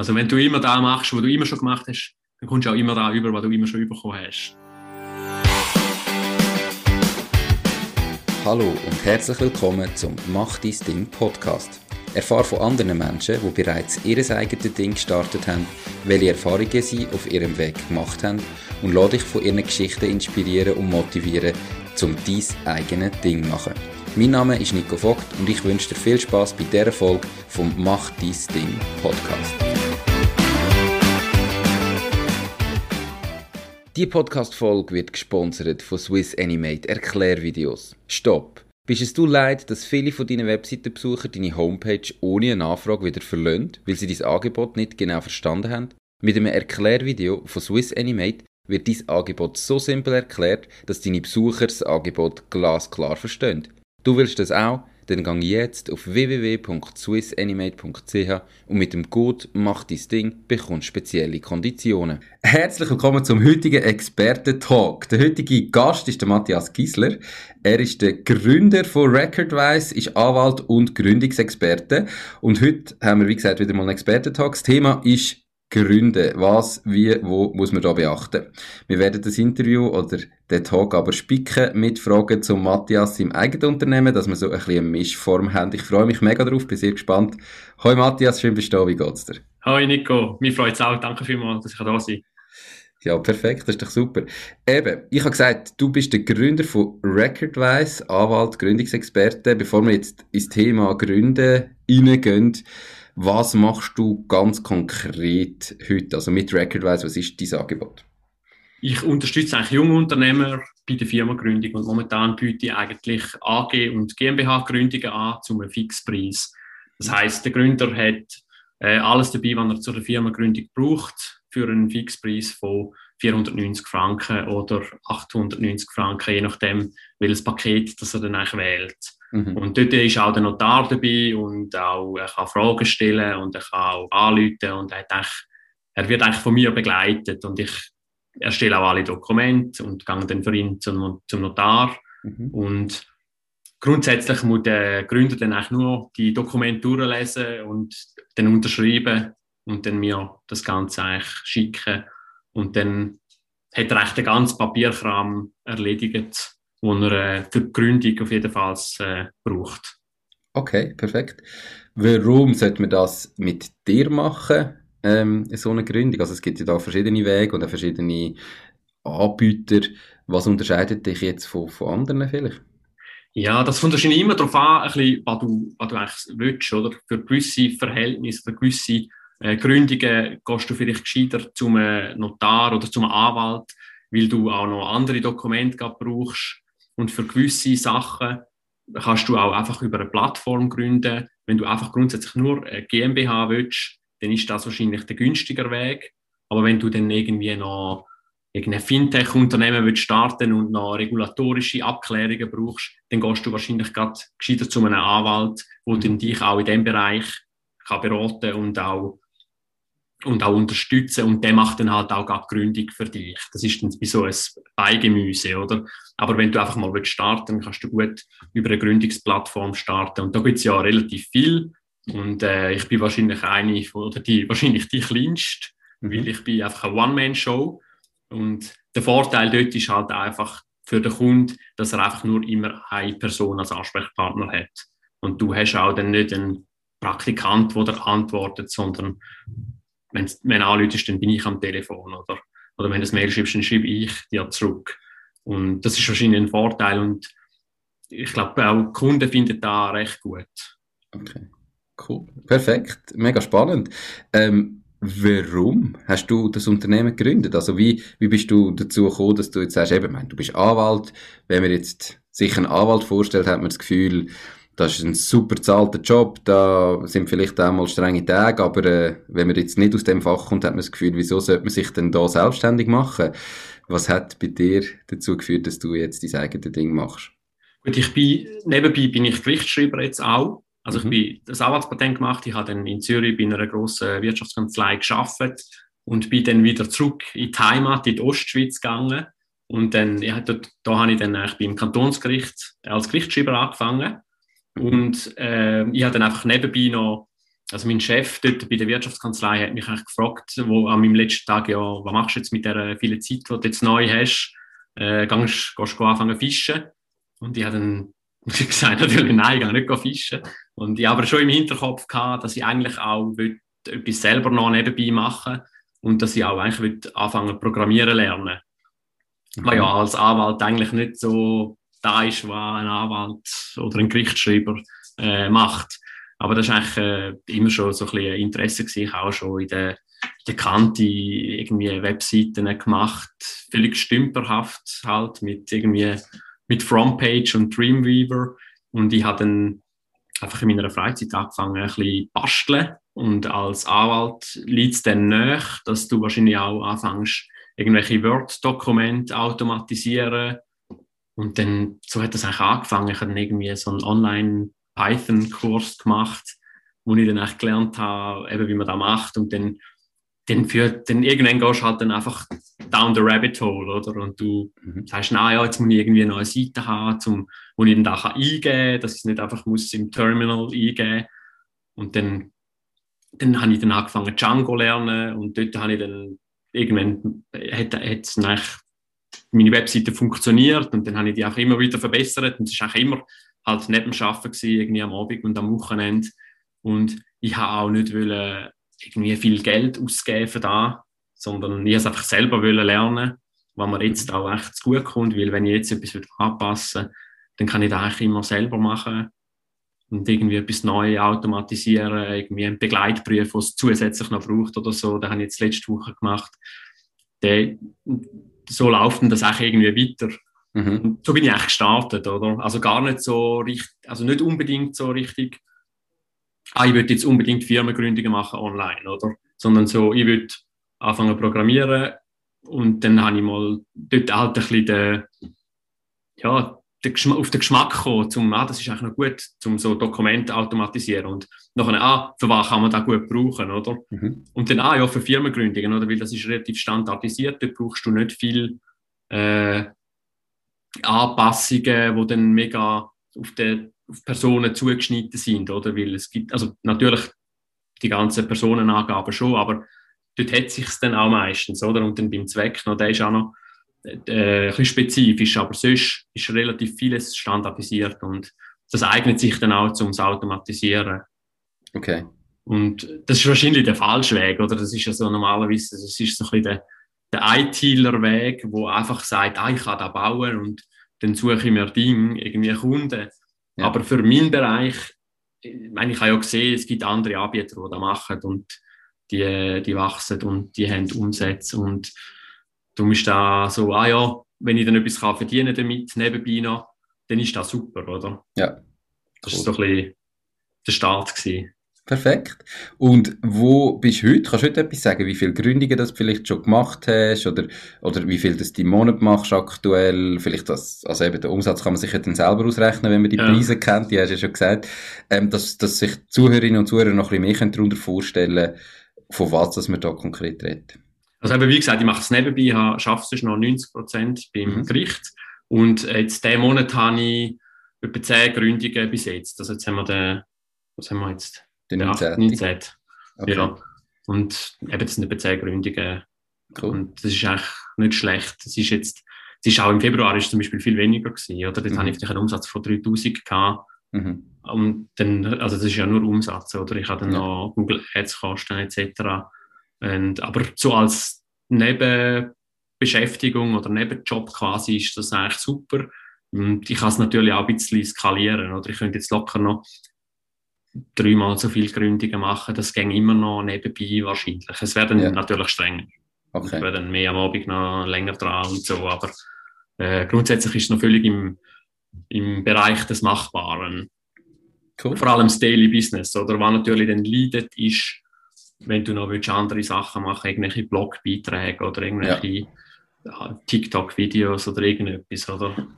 Also wenn du immer da machst, was du immer schon gemacht hast, dann kommst du auch immer da über, was du immer schon bekommen hast. Hallo und herzlich willkommen zum Mach dein Ding Podcast. Erfahre von anderen Menschen, die bereits ihr eigenes Ding gestartet haben, welche Erfahrungen sie auf ihrem Weg gemacht haben und lade dich von ihren Geschichten inspirieren und motivieren, um dein eigenes Ding zu machen. Mein Name ist Nico Vogt und ich wünsche dir viel Spaß bei dieser Folge vom Mach dein Ding Podcast. Die Podcast-Folge wird gesponsert von Swiss Animate Erklärvideos. Stopp! Bist es du leid, dass viele von deinen Webseitenbesucher deine Homepage ohne eine Anfrage wieder verlöhnt, weil sie dein Angebot nicht genau verstanden haben? Mit einem Erklärvideo von Swiss Animate wird dein Angebot so simpel erklärt, dass deine Besucher das Angebot glasklar verstehen. Du willst das auch? Dann gang jetzt auf www.swissanimate.ch und mit dem Code «Mach dein Ding» bekommst spezielle Konditionen. Herzlich willkommen zum heutigen Experten-Talk. Der heutige Gast ist der Matthias Giesler. Er ist der Gründer von Recordwise, ist Anwalt und Gründungsexperte. Und heute haben wir, wie gesagt, wieder mal einen Experten-Talk. Das Thema ist Gründe. Was, wie, wo muss man da beachten? Wir werden das Interview oder den Talk aber spicken mit Fragen zum Matthias im eigenen Unternehmen, dass wir so ein bisschen eine Mischform haben. Ich freue mich mega drauf, bin sehr gespannt. Hoi Matthias, schön bist du da, wie geht's dir? Hoi Nico, mir freut es auch, danke vielmals, dass ich da sein ja, perfekt, das ist doch super. Eben, ich habe gesagt, du bist der Gründer von Recordwise, Anwalt, Gründungsexperte. Bevor wir jetzt ins Thema Gründen reingehen, was machst du ganz konkret heute? Also mit Recordwise, was ist dein Angebot? Ich unterstütze eigentlich junge Unternehmer bei der Firmengründung und momentan biete ich eigentlich AG und GmbH-Gründungen an zum Fixpreis. Das heißt, der Gründer hat äh, alles dabei, was er zur Firmengründung braucht, für einen Fixpreis von 490 Franken oder 890 Franken, je nachdem, welches Paket das er dann eigentlich wählt. Mhm. Und dort ist auch der Notar dabei und auch, er kann Fragen stellen und er kann auch anrufen und er, er wird eigentlich von mir begleitet und ich erstelle auch alle Dokumente und gehe dann für ihn zum, zum Notar. Mhm. Und grundsätzlich muss der Gründer dann eigentlich nur die Dokumente durchlesen und dann unterschreiben und dann mir das Ganze eigentlich schicken. Und dann hat er eigentlich den ganzen Papierkram erledigt die er äh, für die Gründung auf jeden Fall äh, braucht. Okay, perfekt. Warum sollte man das mit dir machen, ähm, so eine Gründung? Also es gibt ja da verschiedene Wege und verschiedene Anbieter. Was unterscheidet dich jetzt von, von anderen vielleicht? Ja, das kommt wahrscheinlich immer darauf an, ein bisschen, was, du, was du eigentlich willst. Oder? Für gewisse Verhältnisse, für gewisse äh, Gründungen gehst du vielleicht gescheiter zum äh, Notar oder zum Anwalt, weil du auch noch andere Dokumente brauchst. Und für gewisse Sachen kannst du auch einfach über eine Plattform gründen. Wenn du einfach grundsätzlich nur eine GmbH willst, dann ist das wahrscheinlich der günstiger Weg. Aber wenn du dann irgendwie noch irgendein Fintech-Unternehmen willst starten und noch regulatorische Abklärungen brauchst, dann gehst du wahrscheinlich gerade gescheiter zu einem Anwalt, der mhm. dich auch in dem Bereich kann beraten und auch und auch unterstützen und der macht dann halt auch gerade Gründung für dich. Das ist dann wie so ein Beigemüse, oder? Aber wenn du einfach mal willst starten, kannst du gut über eine Gründungsplattform starten und da gibt es ja relativ viel und äh, ich bin wahrscheinlich eine oder die wahrscheinlich die kleinste, mhm. weil ich bin einfach eine One-Man-Show und der Vorteil dort ist halt einfach für den Kunden, dass er einfach nur immer eine Person als Ansprechpartner hat und du hast auch dann nicht einen Praktikant, der antwortet, sondern wenn, wenn anläutest, dann bin ich am Telefon. Oder, oder wenn du ein Mail schreibst, dann schreibe ich dir zurück. Und das ist wahrscheinlich ein Vorteil. Und ich glaube, auch Kunden finden da recht gut. Okay, cool. Perfekt. Mega spannend. Ähm, warum hast du das Unternehmen gegründet? Also wie, wie bist du dazu gekommen, dass du jetzt sagst, eben, du bist Anwalt. Wenn man jetzt sich einen Anwalt vorstellt, hat man das Gefühl, das ist ein super zahlter Job, da sind vielleicht auch mal strenge Tage, aber äh, wenn man jetzt nicht aus dem Fach kommt, hat man das Gefühl, wieso sollte man sich denn da selbstständig machen? Was hat bei dir dazu geführt, dass du jetzt dein eigenes Ding machst? Gut, ich bin, nebenbei bin ich Gerichtsschreiber jetzt auch. Also mhm. ich bin das Anwaltspatent gemacht, ich habe dann in Zürich bei einer grossen Wirtschaftskanzlei geschafft und bin dann wieder zurück in die Heimat, in die Ostschweiz gegangen. Und dann, ja, da, da habe ich dann eigentlich beim Kantonsgericht als Gerichtsschreiber angefangen und äh, ich habe dann einfach nebenbei noch also mein Chef dort bei der Wirtschaftskanzlei hat mich eigentlich gefragt, wo an meinem letzten Tag, ja, was machst du jetzt mit der vielen Zeit, die du jetzt neu hast? Äh, gehst, gehst du anfangen zu fischen? Und ich habe dann gesagt, natürlich nein, ich gehe nicht fischen. Und ich habe aber schon im Hinterkopf gehabt, dass ich eigentlich auch etwas selber noch nebenbei machen und dass ich auch eigentlich anfangen programmieren lernen. Mhm. Weil ja als Anwalt eigentlich nicht so da ist, was ein Anwalt oder ein Gerichtsschreiber äh, macht. Aber das war eigentlich äh, immer schon so ein bisschen Interesse gewesen. Ich auch schon in der, in der Kante irgendwie Webseiten gemacht, völlig stümperhaft halt mit irgendwie mit Frontpage und Dreamweaver. Und ich habe dann einfach in meiner Freizeit angefangen, ein bisschen basteln. Und als Anwalt liegt es dann näher, dass du wahrscheinlich auch anfängst, irgendwelche Word-Dokumente automatisieren. Und dann, so hat das eigentlich angefangen. Ich habe dann irgendwie so einen Online-Python-Kurs gemacht, wo ich dann echt gelernt habe, eben, wie man das macht. Und dann dann, führt, dann irgendwann gehst du halt dann einfach down the rabbit hole, oder? Und du mhm. sagst, na ja, jetzt muss ich irgendwie eine neue Seite haben, zum, wo ich dann da eingeben kann, dass ich es nicht einfach muss im Terminal eingeben Und dann, dann habe ich dann angefangen Django lernen und dort habe ich dann irgendwann hat, hat meine Webseite funktioniert und dann habe ich die auch immer wieder verbessert und es war auch immer halt neben dem Arbeiten gewesen, irgendwie am Abend und am Wochenende. Und ich habe auch nicht wollen irgendwie viel Geld ausgeben für da, sondern ich es einfach selber lernen, was mir jetzt auch echt zu gut kommt, weil wenn ich jetzt etwas anpassen will, dann kann ich das eigentlich immer selber machen und irgendwie etwas Neues automatisieren, irgendwie einen Begleitbrief, was es zusätzlich noch braucht oder so, den habe ich jetzt letzte Woche gemacht. Der, so läuft das auch irgendwie weiter. Mhm. so bin ich eigentlich gestartet, oder? Also gar nicht so richtig, also nicht unbedingt so richtig ah, ich würde jetzt unbedingt Firmengründungen machen online, oder? Sondern so, ich würde anfangen zu programmieren und dann habe ich mal dort halt ein bisschen den, ja, auf den Geschmack gekommen, zum, ah, das ist eigentlich noch gut, um so Dokumente automatisieren und nachher, ah, für was kann man das gut brauchen, oder? Mhm. Und dann, ah, ja, für Firmengründungen, oder? Weil das ist relativ standardisiert, dort brauchst du nicht viel äh, Anpassungen, die dann mega auf den auf Personen zugeschnitten sind, oder? Weil es gibt, also natürlich die ganzen Personenangaben schon, aber dort hat sich dann auch meistens, oder? Und dann beim Zweck noch, der ist auch noch äh, ein bisschen spezifisch, aber sonst ist relativ vieles standardisiert und das eignet sich dann auch zum Automatisieren. Okay. Und das ist wahrscheinlich der falsche Weg, oder? Das ist ja so normalerweise, das ist so ein bisschen der, der ITler-Weg, wo einfach sagt, ah, ich kann da bauen und dann suche ich mir Dinge, irgendwie Kunden. Ja. Aber für meinen Bereich, ich meine, ich habe ja gesehen, es gibt andere Anbieter, die das machen und die, die wachsen und die haben Umsätze und du bist da so, ah ja, wenn ich dann etwas kann verdienen damit, nebenbei noch, dann ist das super, oder? Ja. Das war so ein bisschen der Start. Gewesen. Perfekt. Und wo bist du heute? Kannst du heute etwas sagen, wie viele Gründungen du vielleicht schon gemacht hast oder, oder wie viel das du im Monat machst aktuell? Vielleicht das, also eben den Umsatz kann man sich ja dann selber ausrechnen, wenn man die ja. Preise kennt, die hast du ja schon gesagt, ähm, dass, dass sich Zuhörerinnen und Zuhörer noch ein bisschen mehr darunter vorstellen von was dass man da konkret redet. Also eben, wie gesagt, ich mache es nebenbei, schaffe es noch 90 Prozent beim mhm. Gericht und jetzt diesen Monat habe ich etwa 10 Gründungen bis jetzt. Also jetzt haben wir den, was haben wir jetzt? Den 19. 19. Okay. Ja. Und eben, das sind etwa 10 Gründungen. Cool. Und das ist eigentlich nicht schlecht. Das ist jetzt, es ist auch im Februar ist zum Beispiel viel weniger gewesen, oder? Dort mhm. habe ich einen Umsatz von 3000 gehabt. Mhm. Und dann, also das ist ja nur Umsatz, oder? Ich habe dann ja. noch Google Ads Kosten etc. Und, aber so als Nebenbeschäftigung oder Nebenjob quasi ist das eigentlich super. Und ich kann es natürlich auch ein bisschen skalieren, oder? Ich könnte jetzt locker noch dreimal so viele Gründungen machen, das ging immer noch nebenbei wahrscheinlich. Es werden ja. natürlich strenger. Okay. Es werden mehr am Abend noch länger dran und so, aber äh, grundsätzlich ist es noch völlig im, im Bereich des Machbaren. Cool. Vor allem das Daily Business, oder was natürlich dann leidet, ist, wenn du noch willst, andere Sachen machen irgendwelche Blogbeiträge oder irgendwelche ja. TikTok-Videos oder irgendetwas, oder?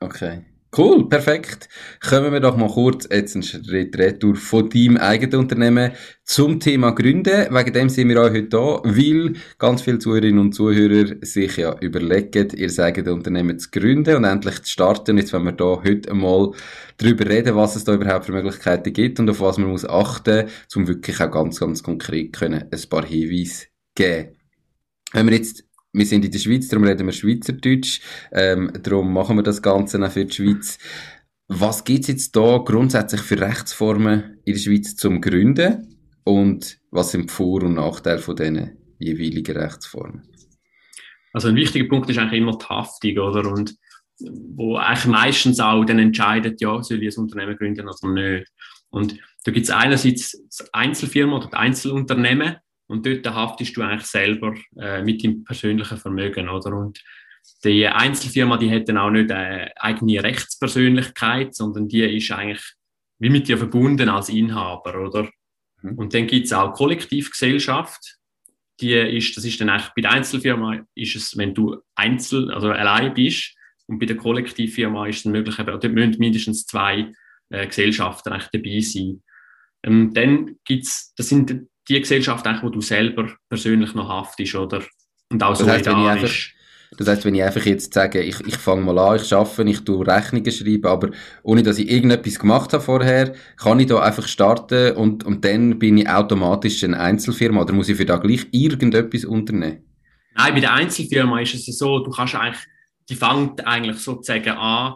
Okay. Cool, perfekt. Kommen wir doch mal kurz jetzt einen Schritt retour von deinem eigenen Unternehmen zum Thema Gründen. Wegen dem sind wir auch heute da, weil ganz viele Zuhörerinnen und Zuhörer sich ja überlegen, ihr eigenes Unternehmen zu gründen und endlich zu starten. Jetzt wenn wir da heute einmal darüber reden, was es da überhaupt für Möglichkeiten gibt und auf was man muss achten, um wirklich auch ganz, ganz konkret können ein paar Hinweise geben. Wenn wir jetzt wir sind in der Schweiz, darum reden wir Schweizerdeutsch, ähm, darum machen wir das Ganze auch für die Schweiz. Was gibt es jetzt da grundsätzlich für Rechtsformen in der Schweiz zum Gründen und was sind die Vor- und Nachteile von diesen jeweiligen Rechtsformen? Also ein wichtiger Punkt ist eigentlich immer die Haftung, oder? Und wo eigentlich meistens auch dann entscheidet, ja, soll ich ein Unternehmen gründen oder nicht. Und da gibt es einerseits das Einzelfirma oder Einzelunternehmen, und dort haftest du eigentlich selber äh, mit dem persönlichen Vermögen, oder? Und die Einzelfirma, die hat dann auch nicht eine eigene Rechtspersönlichkeit, sondern die ist eigentlich wie mit dir verbunden als Inhaber, oder? Mhm. Und dann gibt es auch Kollektivgesellschaft. Die ist, das ist dann eigentlich, bei der Einzelfirma ist es, wenn du einzel, also allein bist, und bei der Kollektivfirma ist es möglich, oder müssen mindestens zwei äh, Gesellschaften eigentlich dabei sein. Ähm, dann gibt's, das sind die Gesellschaft, eigentlich, wo du selber persönlich noch haftest, oder? Und auch das solidarisch. Heißt, das heißt, wenn ich einfach jetzt sage, ich, ich fange mal an, ich arbeite, ich tue Rechnungen schreiben, aber ohne dass ich irgendetwas gemacht habe vorher, kann ich da einfach starten und, und dann bin ich automatisch eine Einzelfirma oder muss ich für da gleich irgendetwas unternehmen? Nein, bei der Einzelfirma ist es so, du kannst eigentlich, die fängt eigentlich sozusagen an,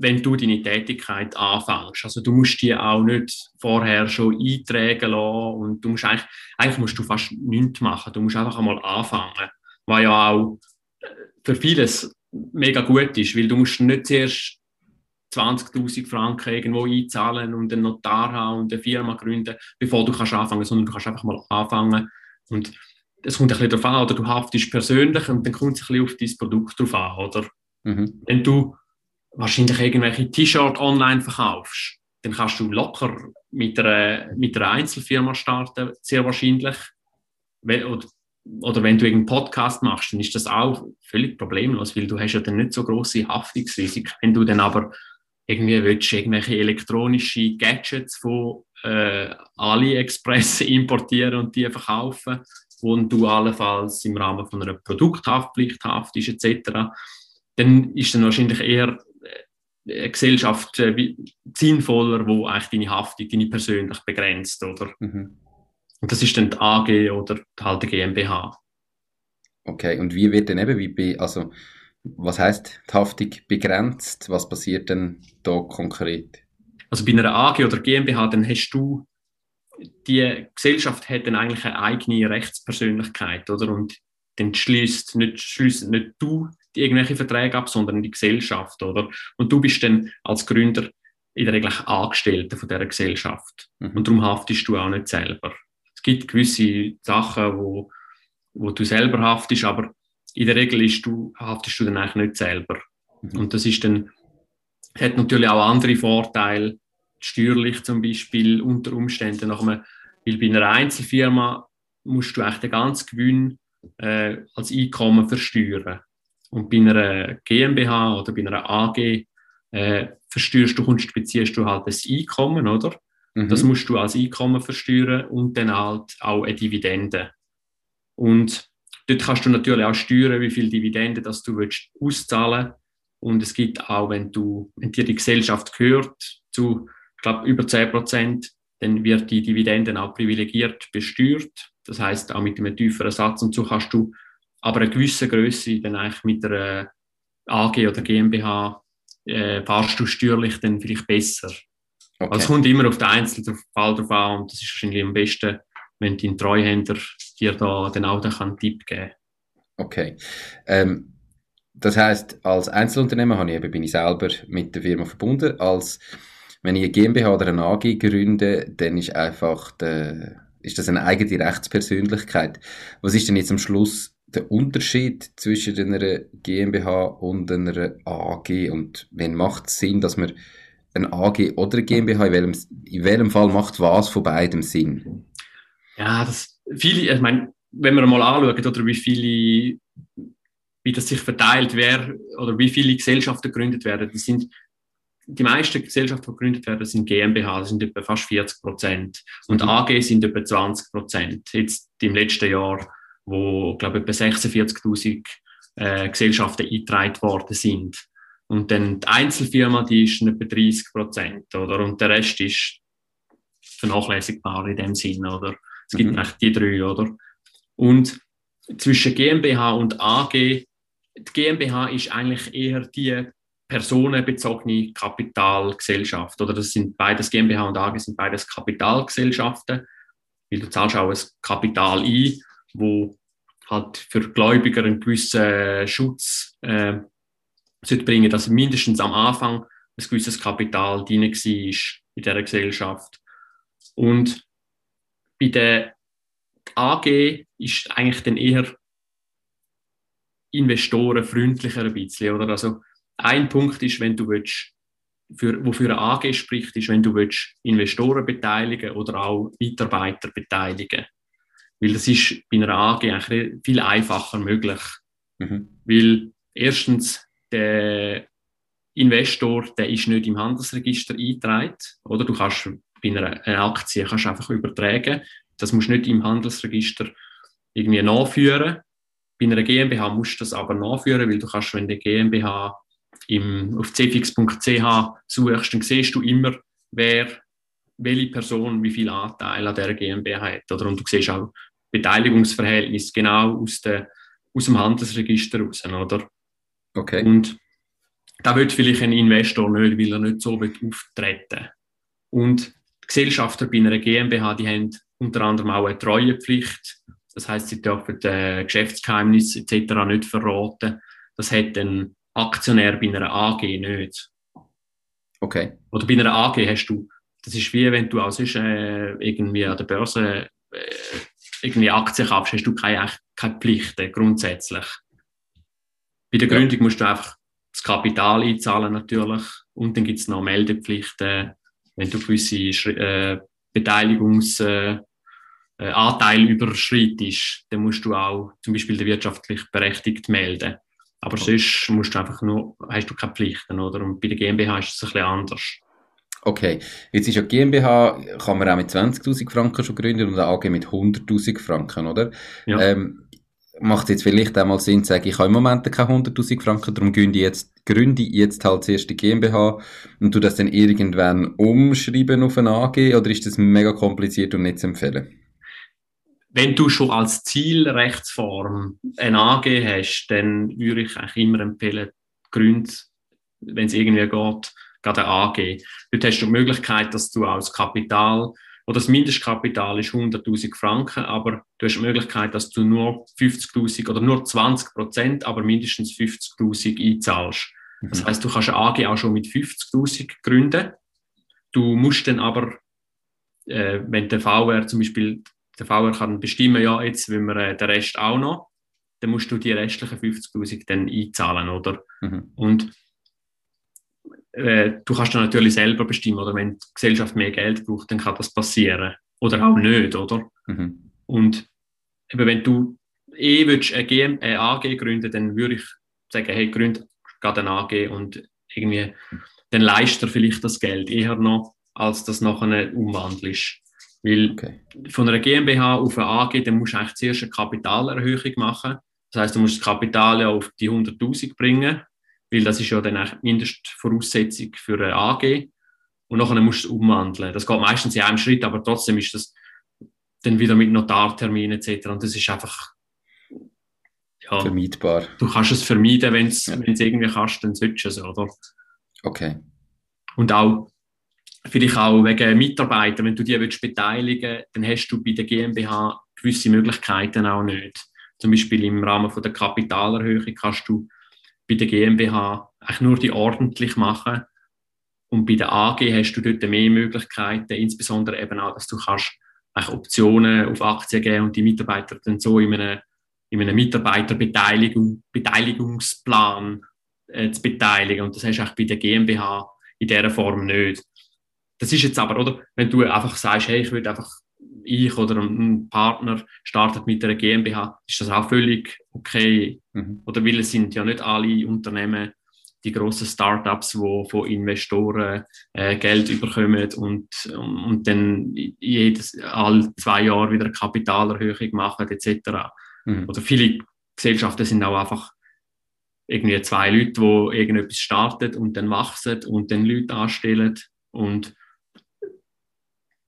wenn du deine Tätigkeit anfängst. Also du musst die auch nicht vorher schon eintragen lassen und du musst eigentlich, eigentlich musst du fast nichts machen. Du musst einfach einmal anfangen, was ja auch äh, für vieles mega gut ist, weil du musst nicht zuerst 20.000 Franken irgendwo einzahlen und einen Notar haben und eine Firma gründen, bevor du kannst anfangen, sondern du kannst einfach mal anfangen und es kommt ein bisschen darauf an, oder du haftest persönlich und dann kommt es ein bisschen auf dein Produkt drauf an, oder? Mhm. Wenn du wahrscheinlich irgendwelche T-Shirts online verkaufst, dann kannst du locker mit einer, mit einer Einzelfirma starten, sehr wahrscheinlich. Oder, wenn du irgendeinen Podcast machst, dann ist das auch völlig problemlos, weil du hast ja dann nicht so große Haftungsrisiken. Wenn du dann aber irgendwie willst, irgendwelche elektronischen Gadgets von äh, AliExpress importieren und die verkaufen, wo du allenfalls im Rahmen von einer Produkthaftpflicht haftest etc., dann ist dann wahrscheinlich eher Gesellschaft äh, sinnvoller, wo eigentlich deine Haftung, deine persönlich begrenzt, oder? Mhm. Und das ist dann die AG oder halt die GmbH. Okay, und wie wird denn eben, wie also, was heißt die Haftung begrenzt? Was passiert denn da konkret? Also bei einer AG oder GmbH, dann hast du, die Gesellschaft hat dann eigentlich eine eigene Rechtspersönlichkeit, oder? Und dann schließt nicht, schließt nicht du irgendwelche Verträge ab, sondern die Gesellschaft, oder? Und du bist dann als Gründer in der Regel Angestellter von dieser Gesellschaft. Mhm. Und darum haftest du auch nicht selber. Es gibt gewisse Sachen, wo, wo du selber haftest, aber in der Regel ist du, haftest du dann eigentlich nicht selber. Mhm. Und das ist dann, hat natürlich auch andere Vorteile, steuerlich zum Beispiel unter Umständen nach einem, weil bei einer Einzelfirma musst du eigentlich den ganzen Gewinn äh, als Einkommen versteuern. Und bei einer GmbH oder bei einer AG äh, versteuerst du, und beziehst du halt das Einkommen, oder? Mhm. Das musst du als Einkommen versteuern und dann halt auch eine Dividende. Und dort kannst du natürlich auch steuern, wie viel Dividende das du willst auszahlen Und es gibt auch, wenn du, wenn dir die Gesellschaft gehört, zu, ich glaube, über 10 Prozent, dann wird die Dividende auch privilegiert besteuert. Das heißt auch mit einem tieferen Satz. Und so kannst du aber eine gewisse Größe dann eigentlich mit einer AG oder GmbH äh, fahrst du steuerlich dann vielleicht besser. Okay. Also es kommt immer auf den einzelnen Fall drauf an und das ist wahrscheinlich am besten, wenn dein Treuhänder dir da dann auch einen Tipp geben kann. Okay. Ähm, das heißt, als Einzelunternehmer habe ich eben, bin ich selber mit der Firma verbunden. Als wenn ich eine GmbH oder eine AG gründe, dann ist einfach der, ist das eine eigene Rechtspersönlichkeit. Was ist denn jetzt am Schluss der Unterschied zwischen einer GmbH und einer AG und wenn macht es Sinn, dass man eine AG oder eine GmbH, in welchem, in welchem Fall macht was von beidem Sinn? Ja, das viele, ich meine, wenn wir mal anschauen, oder wie viele, wie das sich verteilt, wer oder wie viele Gesellschaften gegründet werden, das sind die meisten Gesellschaften, die gegründet werden, sind GmbH, das sind etwa fast 40 Prozent. Und mhm. AG sind etwa 20 Prozent. Jetzt im letzten Jahr, wo, glaube ich, etwa 46.000 äh, Gesellschaften eingetragen worden sind. Und dann die Einzelfirma, die ist etwa 30 Prozent, oder? Und der Rest ist vernachlässigbar in dem Sinn, oder? Es gibt mhm. die drei, oder? Und zwischen GmbH und AG, die GmbH ist eigentlich eher die personenbezogene Kapitalgesellschaft. Oder das sind beides GmbH und AG sind beides Kapitalgesellschaften, weil du zahlst auch ein Kapital ein, wo halt für Gläubiger einen gewissen Schutz äh, sollte bringen, dass mindestens am Anfang ein gewisses Kapital drin war in dieser Gesellschaft. Und bei der AG ist eigentlich dann eher investorenfreundlicher ein bisschen, oder? Also ein Punkt ist, wenn du willst, für, wofür eine AG spricht, ist, wenn du willst, Investoren beteiligen oder auch Mitarbeiter beteiligen. Weil das ist bei einer AG eigentlich viel einfacher möglich. Mhm. Weil erstens der Investor, der ist nicht im Handelsregister eingetragen, oder? Du kannst bei einer, einer Aktie kannst einfach übertragen. Das musst du nicht im Handelsregister irgendwie nachführen. Bei einer GmbH musst du das aber nachführen, weil du kannst, wenn der GmbH im, auf cfix.ch suchst, dann siehst du immer, wer, welche Person wie viel Anteil an der GmbH hat. Oder? Und du siehst auch Beteiligungsverhältnis genau aus, der, aus dem Handelsregister raus. Oder? Okay. Und da wird vielleicht ein Investor nicht, weil er nicht so auftreten Und die Gesellschafter bei einer GmbH, die haben unter anderem auch eine Treuepflicht. Das heißt, sie dürfen äh, Geschäftsgeheimnisse etc. nicht verraten. Das hat ein Aktionär bei einer AG nicht. Okay. Oder bei einer AG hast du, das ist wie wenn du also äh, irgendwie an der Börse äh, irgendwie Aktien kaufst, hast du keine, keine Pflichten grundsätzlich. Bei der Gründung ja. musst du einfach das Kapital einzahlen natürlich und dann gibt es noch Meldepflichten, wenn du gewisse äh, Beteiligungsanteile äh, äh, überschreitest, dann musst du auch zum Beispiel den wirtschaftlich berechtigt melden. Aber okay. sonst musst du einfach nur, hast du keine Pflichten, oder? Und bei der GmbH ist es ein bisschen anders. Okay, jetzt ist ja GmbH, kann man auch mit 20.000 Franken schon gründen und eine AG mit 100.000 Franken, oder? Ja. Ähm, macht es jetzt vielleicht einmal Sinn zu sagen, ich habe im Moment keine 100.000 Franken, darum gründe ich jetzt, gründe ich jetzt halt zuerst die GmbH und tu das dann irgendwann umschreiben auf eine AG oder ist das mega kompliziert und nicht zu empfehlen? wenn du schon als Zielrechtsform eine AG hast, dann würde ich eigentlich immer empfehlen, Gründe, wenn es irgendwie geht, gerade eine AG. Dort hast du die Möglichkeit, dass du als Kapital oder das Mindestkapital ist 100.000 Franken, aber du hast die Möglichkeit, dass du nur 50.000 oder nur 20 Prozent, aber mindestens 50.000 einzahlst. Das mhm. heißt, du kannst eine AG auch schon mit 50.000 gründen. Du musst dann aber, äh, wenn der VR zum Beispiel der VR kann bestimmen, ja, jetzt will wir äh, den Rest auch noch, dann musst du die restlichen 50.000 dann einzahlen, oder? Mhm. Und äh, du kannst dann natürlich selber bestimmen, oder wenn die Gesellschaft mehr Geld braucht, dann kann das passieren. Oder auch nicht, oder? Mhm. Und eben, wenn du eh willst, eine, GM, eine AG gründen, dann würde ich sagen, hey, gründ gerade eine AG und irgendwie, dann leistet er vielleicht das Geld eher noch, als das nachher umwandelst. Weil okay. von einer GmbH auf eine AG, dann musst du eigentlich zuerst eine Kapitalerhöhung machen. Das heißt, du musst das Kapital ja auf die 100.000 bringen, weil das ist ja dann eigentlich Mindestvoraussetzung für eine AG. Und nachher musst du es umwandeln. Das geht meistens in einem Schritt, aber trotzdem ist das dann wieder mit Notartermin etc. Und das ist einfach ja, vermeidbar. Du kannst es vermeiden, wenn es ja. irgendwie kannst, dann solltest du es, oder? Okay. Und auch vielleicht auch wegen Mitarbeitern, wenn du die willst beteiligen dann hast du bei der GmbH gewisse Möglichkeiten auch nicht. Zum Beispiel im Rahmen von der Kapitalerhöhung kannst du bei der GmbH eigentlich nur die ordentlich machen und bei der AG hast du dort mehr Möglichkeiten, insbesondere eben auch, dass du kannst Optionen auf Aktien geben und die Mitarbeiter dann so in einem, in einem Mitarbeiterbeteiligung, äh, zu beteiligen. Und das hast du auch bei der GmbH in dieser Form nicht. Das ist jetzt aber, oder, wenn du einfach sagst, hey, ich würde einfach, ich oder ein Partner startet mit einer GmbH, ist das auch völlig okay. Mhm. Oder weil es sind ja nicht alle Unternehmen die grossen Startups, die von Investoren äh, Geld bekommen und, und dann jedes, alle zwei Jahre wieder eine Kapitalerhöhung machen etc. Mhm. Oder viele Gesellschaften sind auch einfach irgendwie zwei Leute, die irgendetwas starten und dann wachsen und dann Leute anstellen und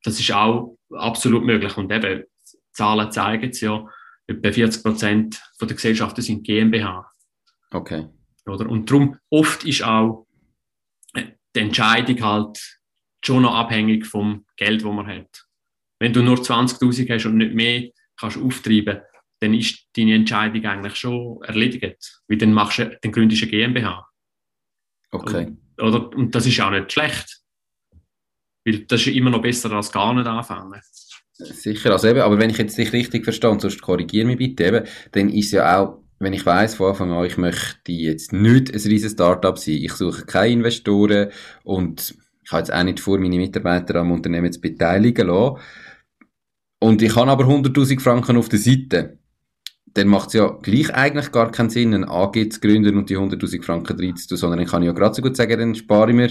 das ist auch absolut möglich und eben Zahlen zeigen es ja, etwa 40 Prozent der Gesellschaften sind GmbH. Okay. Oder? Und darum oft ist auch die Entscheidung halt schon noch abhängig vom Geld, das man hat. Wenn du nur 20.000 hast und nicht mehr kannst auftreiben, dann ist deine Entscheidung eigentlich schon erledigt. Weil dann machst du, dann gründest du eine GmbH. Okay. Oder, und das ist auch nicht schlecht. Weil das ist immer noch besser als gar nicht anfangen. Sicher, also eben, aber wenn ich jetzt dich richtig verstehe, sonst korrigiere mich bitte eben, dann ist ja auch, wenn ich weiss von Anfang an, ich möchte jetzt nicht ein riesiges Startup sein, ich suche keine Investoren und ich habe jetzt auch nicht vor, meine Mitarbeiter am Unternehmen zu beteiligen lassen. Und ich habe aber 100.000 Franken auf der Seite dann macht es ja gleich eigentlich gar keinen Sinn, ein AG zu gründen und die 100.000 Franken reinzutun, sondern ich kann ja gerade so gut sagen, dann spare ich mir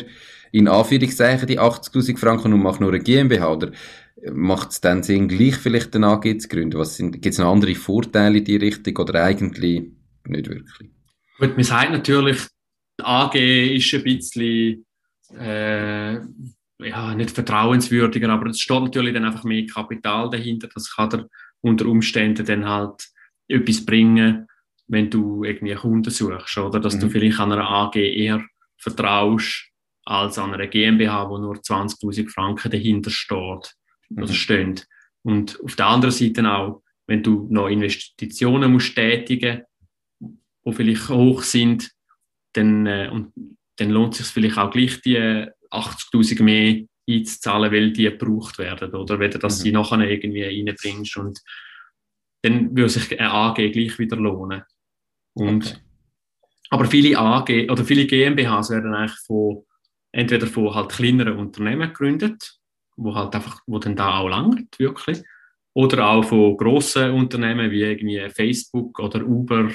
in Anführungszeichen die 80.000 Franken und mache nur eine GmbH, oder macht es dann Sinn, gleich vielleicht ein AG zu gründen? Was sind, gibt es noch andere Vorteile in die Richtung oder eigentlich nicht wirklich? Gut, man sagt natürlich, die AG ist ein bisschen, äh, ja, nicht vertrauenswürdiger, aber es steht natürlich dann einfach mehr Kapital dahinter. Das kann der unter Umständen dann halt etwas bringen, wenn du irgendwie Kunden suchst, oder? Dass mhm. du vielleicht an einer AG eher vertraust als an einer GmbH, wo nur 20.000 Franken dahinter steht, mhm. also stehen. Und auf der anderen Seite auch, wenn du noch Investitionen musst tätigen, die vielleicht hoch sind, dann, äh, und, dann lohnt es sich vielleicht auch gleich die 80.000 mehr einzuzahlen, weil die gebraucht werden, oder? Wenn du das mhm. sie nachher irgendwie reinbringst und dann würde sich eine AG gleich wieder lohnen. Und, okay. Aber viele AG oder viele GmbHs werden eigentlich von, entweder von halt kleineren Unternehmen gegründet, wo halt einfach, wo dann da auch langt, wirklich. Oder auch von grossen Unternehmen wie irgendwie Facebook oder Uber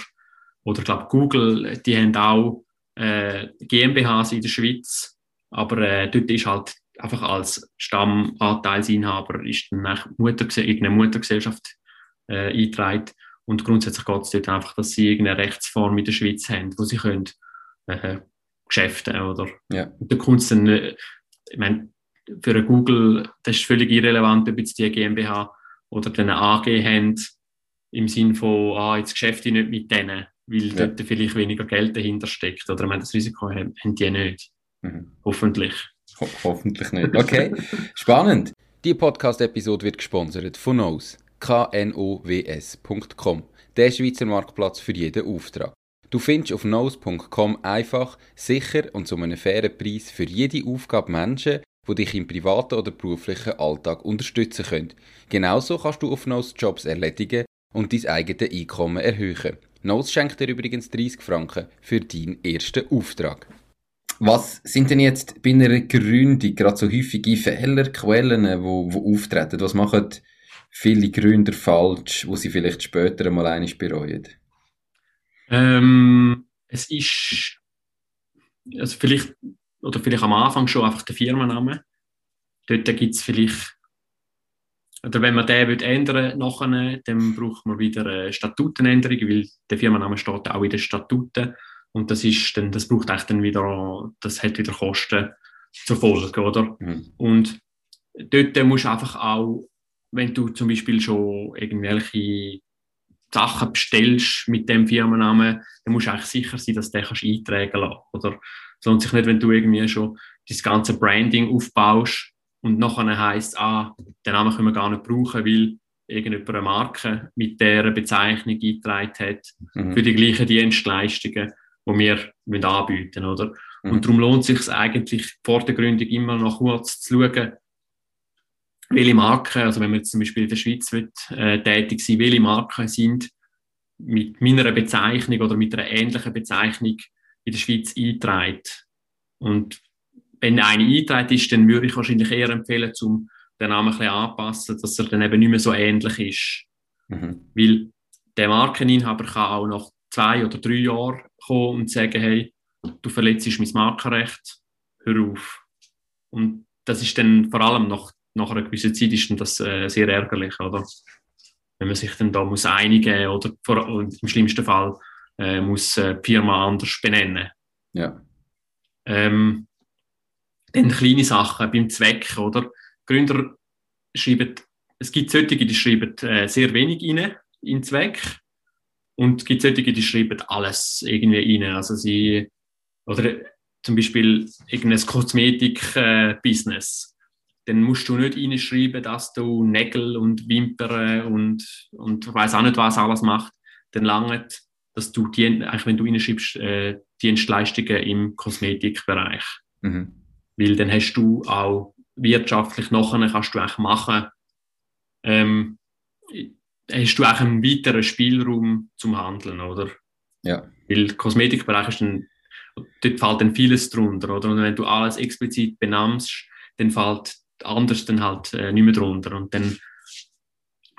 oder glaube Google, die haben auch äh, GmbHs in der Schweiz, aber äh, dort ist halt einfach als Stammanteilsinhaber ist dann Mutter, irgendeine Muttergesellschaft äh, einträgt. Und grundsätzlich geht es dort einfach, dass sie irgendeine Rechtsform in der Schweiz haben, wo sie können äh, Geschäfte oder ja. und da kommt dann, äh, ich meine, für eine Google, das ist völlig irrelevant, ob jetzt die GmbH oder eine AG haben, im Sinn von, ah, jetzt Geschäfte nicht mit denen, weil ja. dort vielleicht weniger Geld dahinter steckt. Oder ich meine, das Risiko haben, haben die nicht. Mhm. Hoffentlich. Ho hoffentlich nicht. Okay, spannend. Die Podcast-Episode wird gesponsert von Nose knows.com, der Schweizer Marktplatz für jeden Auftrag. Du findest auf knows.com einfach, sicher und zu einem fairen Preis für jede Aufgabe Menschen, die dich im privaten oder beruflichen Alltag unterstützen können. Genauso kannst du auf Knows Jobs erledigen und dein eigenes Einkommen erhöhen. Knows schenkt dir übrigens 30 Franken für deinen ersten Auftrag. Was sind denn jetzt bei einer Gründung gerade so häufige Fehlerquellen, die wo, wo auftreten? Was machen viele Gründer falsch, wo sie vielleicht später einmal eines bereuen? Ähm, es ist also vielleicht oder vielleicht am Anfang schon einfach der Firmenname. Dort gibt es vielleicht oder wenn man den ändern nachher, dann braucht man wieder eine Statutenänderung, weil der Firmenname steht auch in den Statuten und das ist dann, das braucht echt dann wieder, das hat wieder Kosten zur Folge, oder? Mhm. Und dort musst du einfach auch wenn du zum Beispiel schon irgendwelche Sachen bestellst mit dem Firmennamen, dann musst du eigentlich sicher sein, dass du den kannst eintragen kannst. Oder es lohnt sich nicht, wenn du irgendwie schon das ganze Branding aufbaust und nachher heisst, ah, den Namen können wir gar nicht brauchen, weil irgendjemand eine Marke mit dieser Bezeichnung eingetragen hat mhm. für die gleichen Dienstleistungen, die wir müssen anbieten oder? Mhm. Und darum lohnt es sich eigentlich vor der Gründung immer noch kurz zu schauen, welche Marken, also wenn man jetzt zum Beispiel in der Schweiz wird, äh, tätig sein, welche Marken sind mit meiner Bezeichnung oder mit einer ähnlichen Bezeichnung in der Schweiz eingetragen. Und wenn eine eingetragen ist, dann würde ich wahrscheinlich eher empfehlen, zum den Namen ein bisschen anpassen, dass er dann eben nicht mehr so ähnlich ist. Mhm. Weil der Markeninhaber kann auch nach zwei oder drei Jahren kommen und sagen, hey, du verletzt mein Markenrecht, hör auf. Und das ist dann vor allem nach, nach einer gewissen Zeit ist dann das äh, sehr ärgerlich, oder? Wenn man sich dann da muss einigen oder vor, und im schlimmsten Fall äh, muss äh, die Firma anders benennen. Ja. Ähm, dann kleine Sachen beim Zweck, oder? Gründer schreiben, es gibt solche, die schreiben äh, sehr wenig rein in den Zweck und es gibt solche, die schreiben alles irgendwie rein. Also sie, oder zum Beispiel irgendein Kosmetik-Business. Dann musst du nicht reinschreiben, dass du Nägel und Wimpern und, und weiß auch nicht, was alles macht. Dann langt, dass du, die, eigentlich, wenn du reinschreibst, äh, Dienstleistungen im Kosmetikbereich. Mhm. Weil dann hast du auch wirtschaftlich nachher kannst du eigentlich machen, ähm, hast du auch einen weiteren Spielraum zum Handeln, oder? Ja. Weil Kosmetikbereich ist dann, dort fällt dann vieles drunter, oder? Und wenn du alles explizit benamst, dann fällt anders dann halt äh, nicht mehr drunter und dann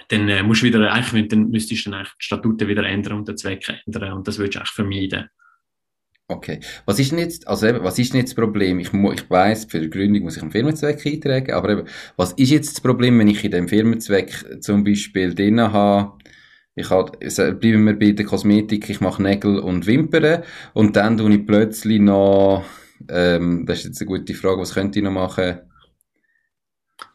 dann äh, musst du wieder, eigentlich, dann müsstest du dann eigentlich die Statuten wieder ändern und den Zweck ändern und das würdest du eigentlich vermeiden. Okay. Was ist denn jetzt, also eben, was ist denn jetzt das Problem? Ich, ich weiss, für die Gründung muss ich einen Firmenzweck eintragen, aber eben, was ist jetzt das Problem, wenn ich in dem Firmenzweck zum Beispiel drin habe, ich habe, bleiben wir bei der Kosmetik, ich mache Nägel und Wimpern und dann tue ich plötzlich noch, ähm, das ist jetzt eine gute Frage, was könnte ich noch machen?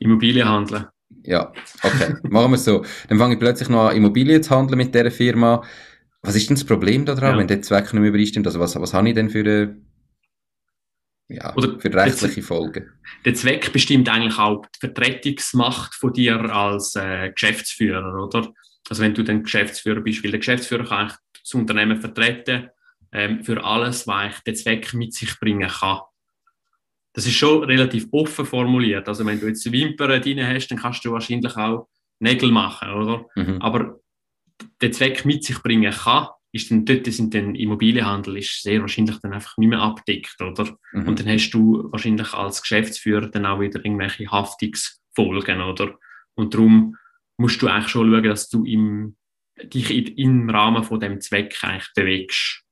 Immobilien handeln. Ja, okay, machen wir es so. Dann fange ich plötzlich noch an, Immobilien zu handeln mit dieser Firma. Was ist denn das Problem daran, ja. wenn der Zweck nicht mehr übereinstimmt? Also was, was habe ich denn für, eine, ja, Oder für rechtliche Folgen? Der Zweck bestimmt eigentlich auch die Vertretungsmacht von dir als äh, Geschäftsführer, oder? Also wenn du dann Geschäftsführer bist, weil der Geschäftsführer kann eigentlich das Unternehmen vertreten ähm, für alles, was der Zweck mit sich bringen kann. Das ist schon relativ offen formuliert. Also wenn du jetzt Wimpern drin hast, dann kannst du wahrscheinlich auch Nägel machen, oder? Mhm. Aber den Zweck mit sich bringen kann, ist dann dort sind dann Immobilienhandel ist sehr wahrscheinlich dann einfach nicht mehr abdeckt, oder? Mhm. Und dann hast du wahrscheinlich als Geschäftsführer dann auch wieder irgendwelche Haftungsfolgen, oder? Und darum musst du eigentlich schon schauen, dass du im, dich im Rahmen von dem Zweck eigentlich bewegst.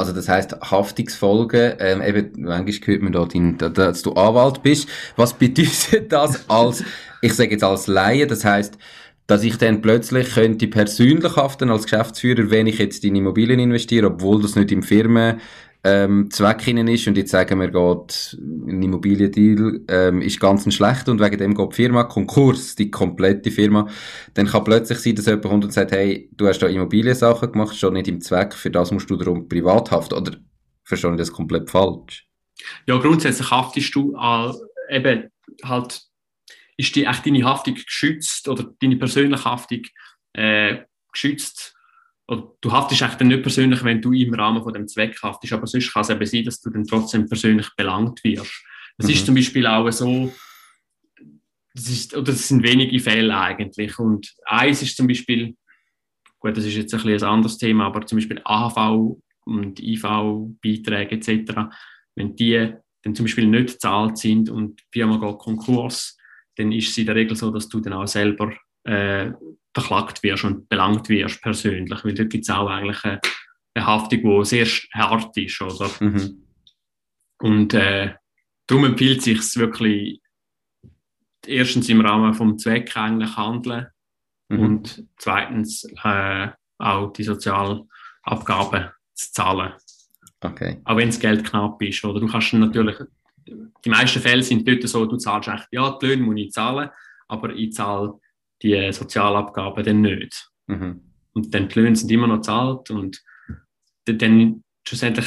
Also das heißt Haftungsfolgen, ähm, eben, manchmal hört man dort, in, dass du Anwalt bist. Was bedeutet das als, ich sage jetzt als Laie, das heißt, dass ich dann plötzlich könnte persönlich haften als Geschäftsführer, wenn ich jetzt in Immobilien investiere, obwohl das nicht im Firmen ähm, Zweck hinein ist und jetzt sagen wir, geht ein Immobiliendeal ähm, ist ganz schlecht und wegen dem geht die Firma Konkurs, die komplette Firma, dann kann plötzlich sein, dass jemand kommt und sagt, hey, du hast da Immobiliensachen gemacht, schon nicht im Zweck, für das musst du darum privat haften, oder verstehe ich das komplett falsch? Ja, grundsätzlich haftest du äh, eben halt ist die, echt deine Haftung geschützt oder deine persönliche Haftung äh, geschützt. Oder du haftest dann nicht persönlich, wenn du im Rahmen von dem Zweck haftest, aber sonst kann es eben sein, dass du dann trotzdem persönlich belangt wirst. Das mhm. ist zum Beispiel auch so, das ist, oder das sind wenige Fälle eigentlich. Und eins ist zum Beispiel, gut, das ist jetzt ein, ein anderes Thema, aber zum Beispiel AHV und IV-Beiträge etc., wenn die dann zum Beispiel nicht gezahlt sind und die Firma geht Konkurs, dann ist es in der Regel so, dass du dann auch selber äh, verklagt wirst und belangt wirst persönlich, weil dort gibt es auch eigentlich eine, eine Haftung, die sehr hart ist, oder? Mhm. Und äh, darum empfiehlt es sich wirklich erstens im Rahmen vom Zweck eigentlich handeln mhm. und zweitens äh, auch die Sozialabgaben zu zahlen. Okay. Auch wenn das Geld knapp ist. Oder du kannst natürlich die meisten Fälle sind dort so, du zahlst echt, ja, die Löhne muss ich zahlen, aber ich zahle die Sozialabgaben dann nicht. Mhm. Und dann die Löhne sind immer noch gezahlt und dann schlussendlich,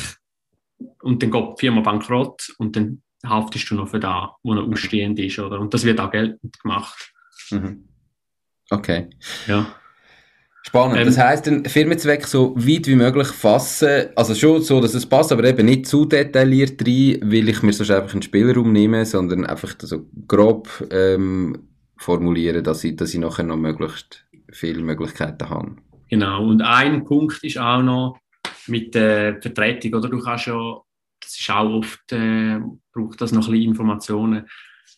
und dann geht die Firma bankrott und dann haftest du noch für da, wo noch ausstehend ist, oder? Und das wird auch geltend gemacht. Mhm. Okay. Ja. Spannend. Ähm, das heisst, den Firmenzweck so weit wie möglich fassen, also schon so, dass es passt, aber eben nicht zu detailliert rein, weil ich mir sonst einfach einen Spielraum nehme, sondern einfach so grob ähm, formulieren, dass ich, dass ich nachher noch möglichst viele Möglichkeiten habe. Genau. Und ein Punkt ist auch noch mit der Vertretung, oder? Du kannst ja, das ist auch oft, äh, braucht das noch ein bisschen Informationen.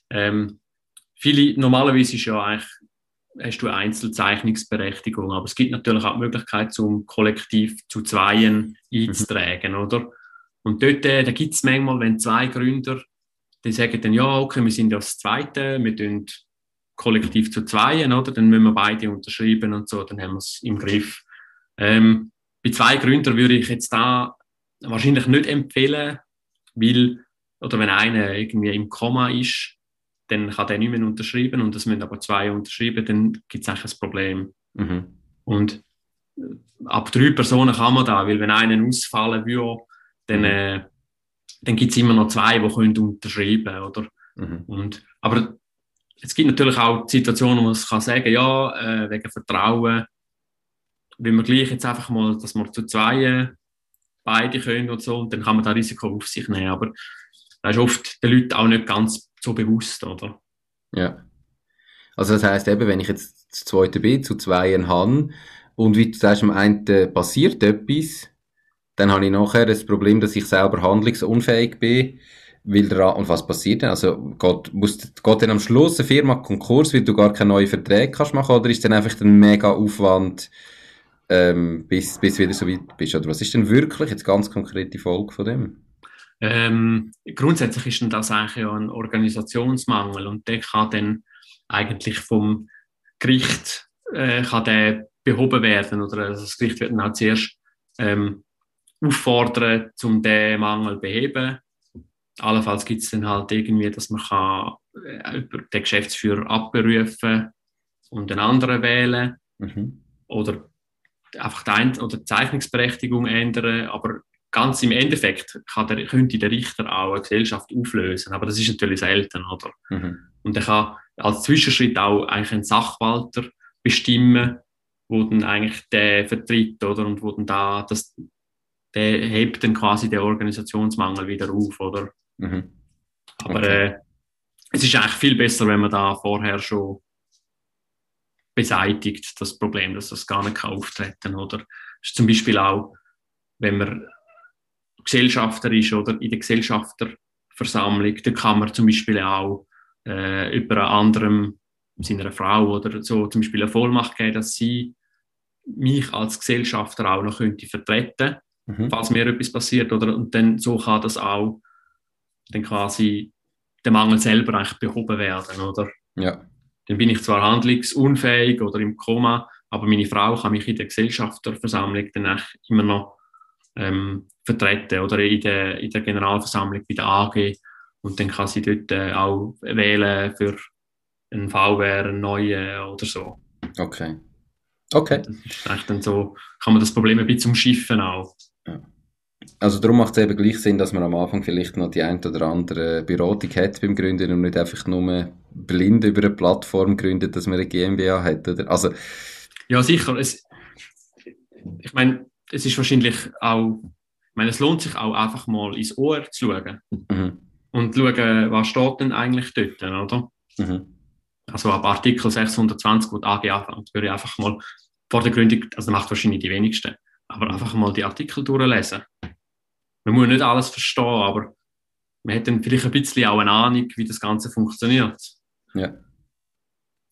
Ähm, viele, normalerweise ist ja eigentlich hast du Einzelzeichnungsberechtigung. Aber es gibt natürlich auch die Möglichkeit, zum kollektiv zu Zweien einzutragen, mhm. oder? Und dort äh, da gibt es manchmal, wenn zwei Gründer, die sagen dann, ja, okay, wir sind ja das Zweite, wir tun kollektiv zu zweien, oder? Dann müssen wir beide unterschreiben und so, dann haben wir es im Griff. Ähm, bei zwei Gründern würde ich jetzt da wahrscheinlich nicht empfehlen, weil, oder wenn einer irgendwie im Komma ist, dann kann der nicht mehr unterschreiben und es müssen aber zwei unterschreiben, dann gibt es eigentlich ein Problem. Mhm. Und äh, ab drei Personen kann man da, weil wenn einer ausfallen würde, dann, mhm. äh, dann gibt es immer noch zwei, die können unterschreiben oder? Mhm. Und, aber es gibt natürlich auch Situationen, wo man kann sagen ja, äh, wegen Vertrauen, will man gleich jetzt einfach mal, dass man zu zwei beide können und so, und dann kann man das Risiko auf sich nehmen. Aber das ist oft den Leuten auch nicht ganz so bewusst, oder? Ja. Also das heißt eben, wenn ich jetzt das zweite bin, zu zweien habe, und wie du sagst, am einen passiert etwas, dann habe ich nachher das Problem, dass ich selber handlungsunfähig bin, weil der, und was passiert denn? Also, geht, muss, geht dann am Schluss eine Firma Konkurs, weil du gar keine neuen Verträge kannst machen, oder ist dann einfach ein mega Aufwand, ähm, bis, bis wieder so weit bist? Oder was ist denn wirklich jetzt ganz konkret die Folge von dem? Ähm, grundsätzlich ist denn das eigentlich ein Organisationsmangel und der kann dann eigentlich vom Gericht äh, kann der behoben werden oder das Gericht wird dann auch zuerst ähm, auffordern, um den Mangel zu beheben. Allenfalls gibt es dann halt irgendwie, dass man kann, äh, den Geschäftsführer abberufen und einen anderen wählen mhm. oder einfach die, Ein oder die Zeichnungsberechtigung ändern, aber ganz im Endeffekt kann der, könnte der Richter auch eine Gesellschaft auflösen, aber das ist natürlich selten, oder? Mhm. Und er kann als Zwischenschritt auch eigentlich einen Sachwalter bestimmen, wo dann eigentlich der vertritt, oder? Und wo dann da, das, der hebt dann quasi den Organisationsmangel wieder auf, oder? Mhm. Aber okay. äh, es ist eigentlich viel besser, wenn man da vorher schon beseitigt, das Problem, dass das gar nicht auftreten kann, oder? Das ist zum Beispiel auch, wenn man Gesellschafter ist oder in der Gesellschafterversammlung, da kann man zum Beispiel auch äh, über einen anderen, seiner Frau oder so zum Beispiel eine Vollmacht geben, dass sie mich als Gesellschafter auch noch könnte vertreten, mhm. falls mir etwas passiert, oder? Und dann so kann das auch dann quasi der Mangel selber eigentlich behoben werden, oder? Ja. Dann bin ich zwar handlungsunfähig oder im Koma, aber meine Frau kann mich in der Gesellschafterversammlung dann immer noch ähm, vertreten oder in der, in der Generalversammlung bei der AG und dann kann sie dort äh, auch wählen für einen VWR, einen neuen oder so. Okay. Okay. Das ist echt dann so, kann man das Problem ein bisschen umschiffen auch. Also darum macht es eben gleich Sinn, dass man am Anfang vielleicht noch die ein oder andere Beratung hat beim Gründen und nicht einfach nur blind über eine Plattform gründet, dass man eine GmbH hat, oder? Also, ja, sicher. Es, ich meine, es ist wahrscheinlich auch, ich meine, es lohnt sich auch einfach mal ins Ohr zu schauen mhm. und schauen, was steht denn eigentlich dort, oder? Mhm. Also ab Artikel 620, wo die AG anfängt, würde ich einfach mal vor der Gründung, also das macht wahrscheinlich die wenigsten, aber einfach mal die Artikel durchlesen. Man muss nicht alles verstehen, aber man hat dann vielleicht ein bisschen auch eine Ahnung, wie das Ganze funktioniert. Ja.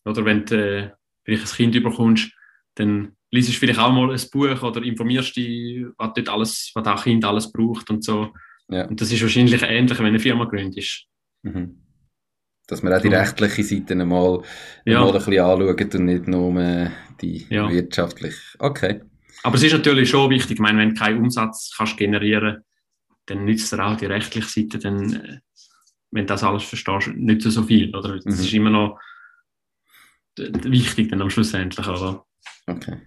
Oder wenn du äh, vielleicht ein Kind überkommst, dann liest du vielleicht auch mal ein Buch oder informierst dich, was dort alles, was das Kind alles braucht und so. Ja. Und das ist wahrscheinlich ähnlich, wenn eine Firma gründet. Mhm. Dass man auch die rechtliche Seite mal, ja. mal ein bisschen anschaut und nicht nur die ja. wirtschaftliche. Okay. Aber es ist natürlich schon wichtig, ich meine, wenn du keinen Umsatz kannst generieren dann nützt dir auch die rechtliche Seite, dann, äh, wenn du das alles verstehst, nicht so viel. Oder? Das mhm. ist immer noch wichtig dann am Schluss endlich. Oder? Okay.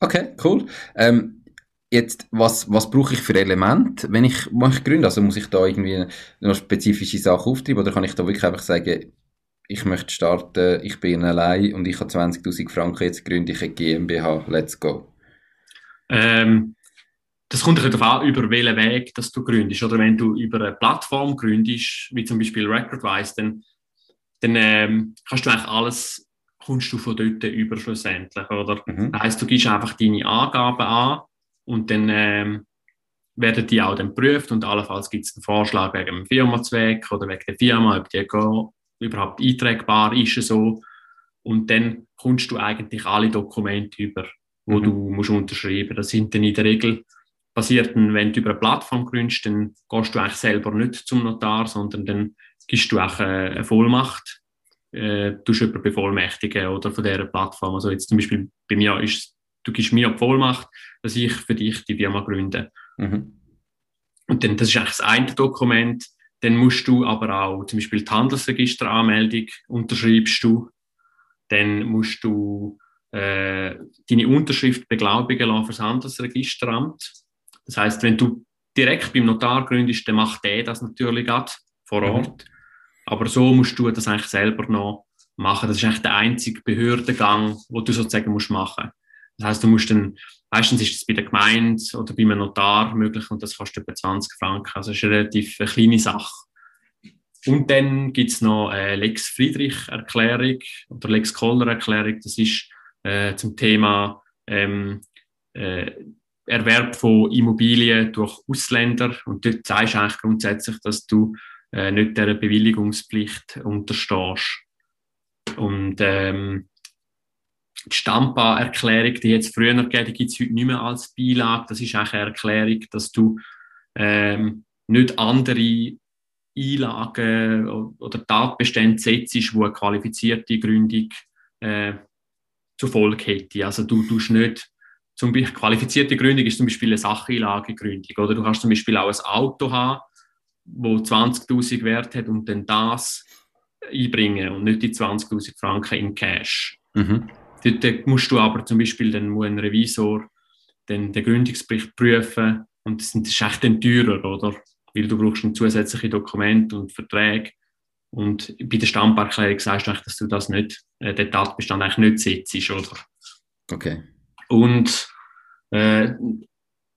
Okay, cool. Ähm, jetzt, was, was brauche ich für Elemente, wenn ich, wenn ich gründe? Also muss ich da irgendwie noch spezifische Sachen auftreiben oder kann ich da wirklich einfach sagen, ich möchte starten, ich bin allein und ich habe 20.000 Franken, jetzt gründe ich eine GmbH, let's go? Ähm, das kommt darauf an, über welchen Weg dass du gründest. Oder wenn du über eine Plattform gründest, wie zum Beispiel Recordwise, dann, dann ähm, kannst du eigentlich alles kommst du von dort über schlussendlich, oder? Mhm. Das heisst, du gibst einfach deine Angaben an und dann ähm, werden die auch dann geprüft und allenfalls gibt es einen Vorschlag wegen dem Firmenzweck oder wegen der Firma, ob die überhaupt eintragbar ist so. Und dann kommst du eigentlich alle Dokumente über, wo mhm. du musst unterschreiben. Das sind dann in der Regel passiert dann, wenn du über eine Plattform gründest, dann gehst du eigentlich selber nicht zum Notar, sondern dann gibst du auch eine Vollmacht, äh, du jemanden bevollmächtigen oder von dieser Plattform. Also jetzt zum Beispiel bei mir ist, du gibst mir die Vollmacht, dass ich für dich die Firma gründe. Mhm. Und dann, das ist eigentlich das eine Dokument. Dann musst du aber auch zum Beispiel die Handelsregisteranmeldung unterschreibst du. Dann musst du äh, deine Unterschrift beglaubigen lassen für das Handelsregisteramt. Das heißt, wenn du direkt beim Notar gründest, dann macht der das natürlich gerade vor mhm. Ort. Mhm. Aber so musst du das eigentlich selber noch machen. Das ist eigentlich der einzige Behördengang, wo du sozusagen musst machen. Das heißt, du musst dann, meistens ist es bei der Gemeinde oder bei einem Notar möglich und das kostet etwa 20 Franken. Also das ist eine relativ eine kleine Sache. Und dann gibt es noch eine Lex Friedrich-Erklärung oder Lex Kohler-Erklärung. Das ist äh, zum Thema ähm, äh, Erwerb von Immobilien durch Ausländer. Und dort zeigst du eigentlich grundsätzlich, dass du äh, nicht der Bewilligungspflicht unterstehst. Und ähm, die Stampa-Erklärung, die jetzt früher gegeben, die gibt es heute nicht mehr als Beilage. Das ist eigentlich eine Erklärung, dass du ähm, nicht andere Einlagen oder Tatbestände setzt, die eine qualifizierte Gründung äh, zur Folge hätte. Also du tust nicht, zum Beispiel qualifizierte Gründung ist zum Beispiel eine Sacheinlagegründung, oder du kannst zum Beispiel auch ein Auto haben, wo 20.000 Wert hat und dann das einbringen und nicht die 20.000 Franken in Cash. Mhm. Dort musst du aber zum Beispiel, dann muss ein Revisor den, den Gründungsbericht prüfen und das ist echt dann teurer, oder? Weil du brauchst ein zusätzliche Dokument und Verträge. Und bei der Stammerklärung sagst du eigentlich, dass du das nicht, äh, den Tatbestand eigentlich nicht setzt, oder? Okay. Und äh,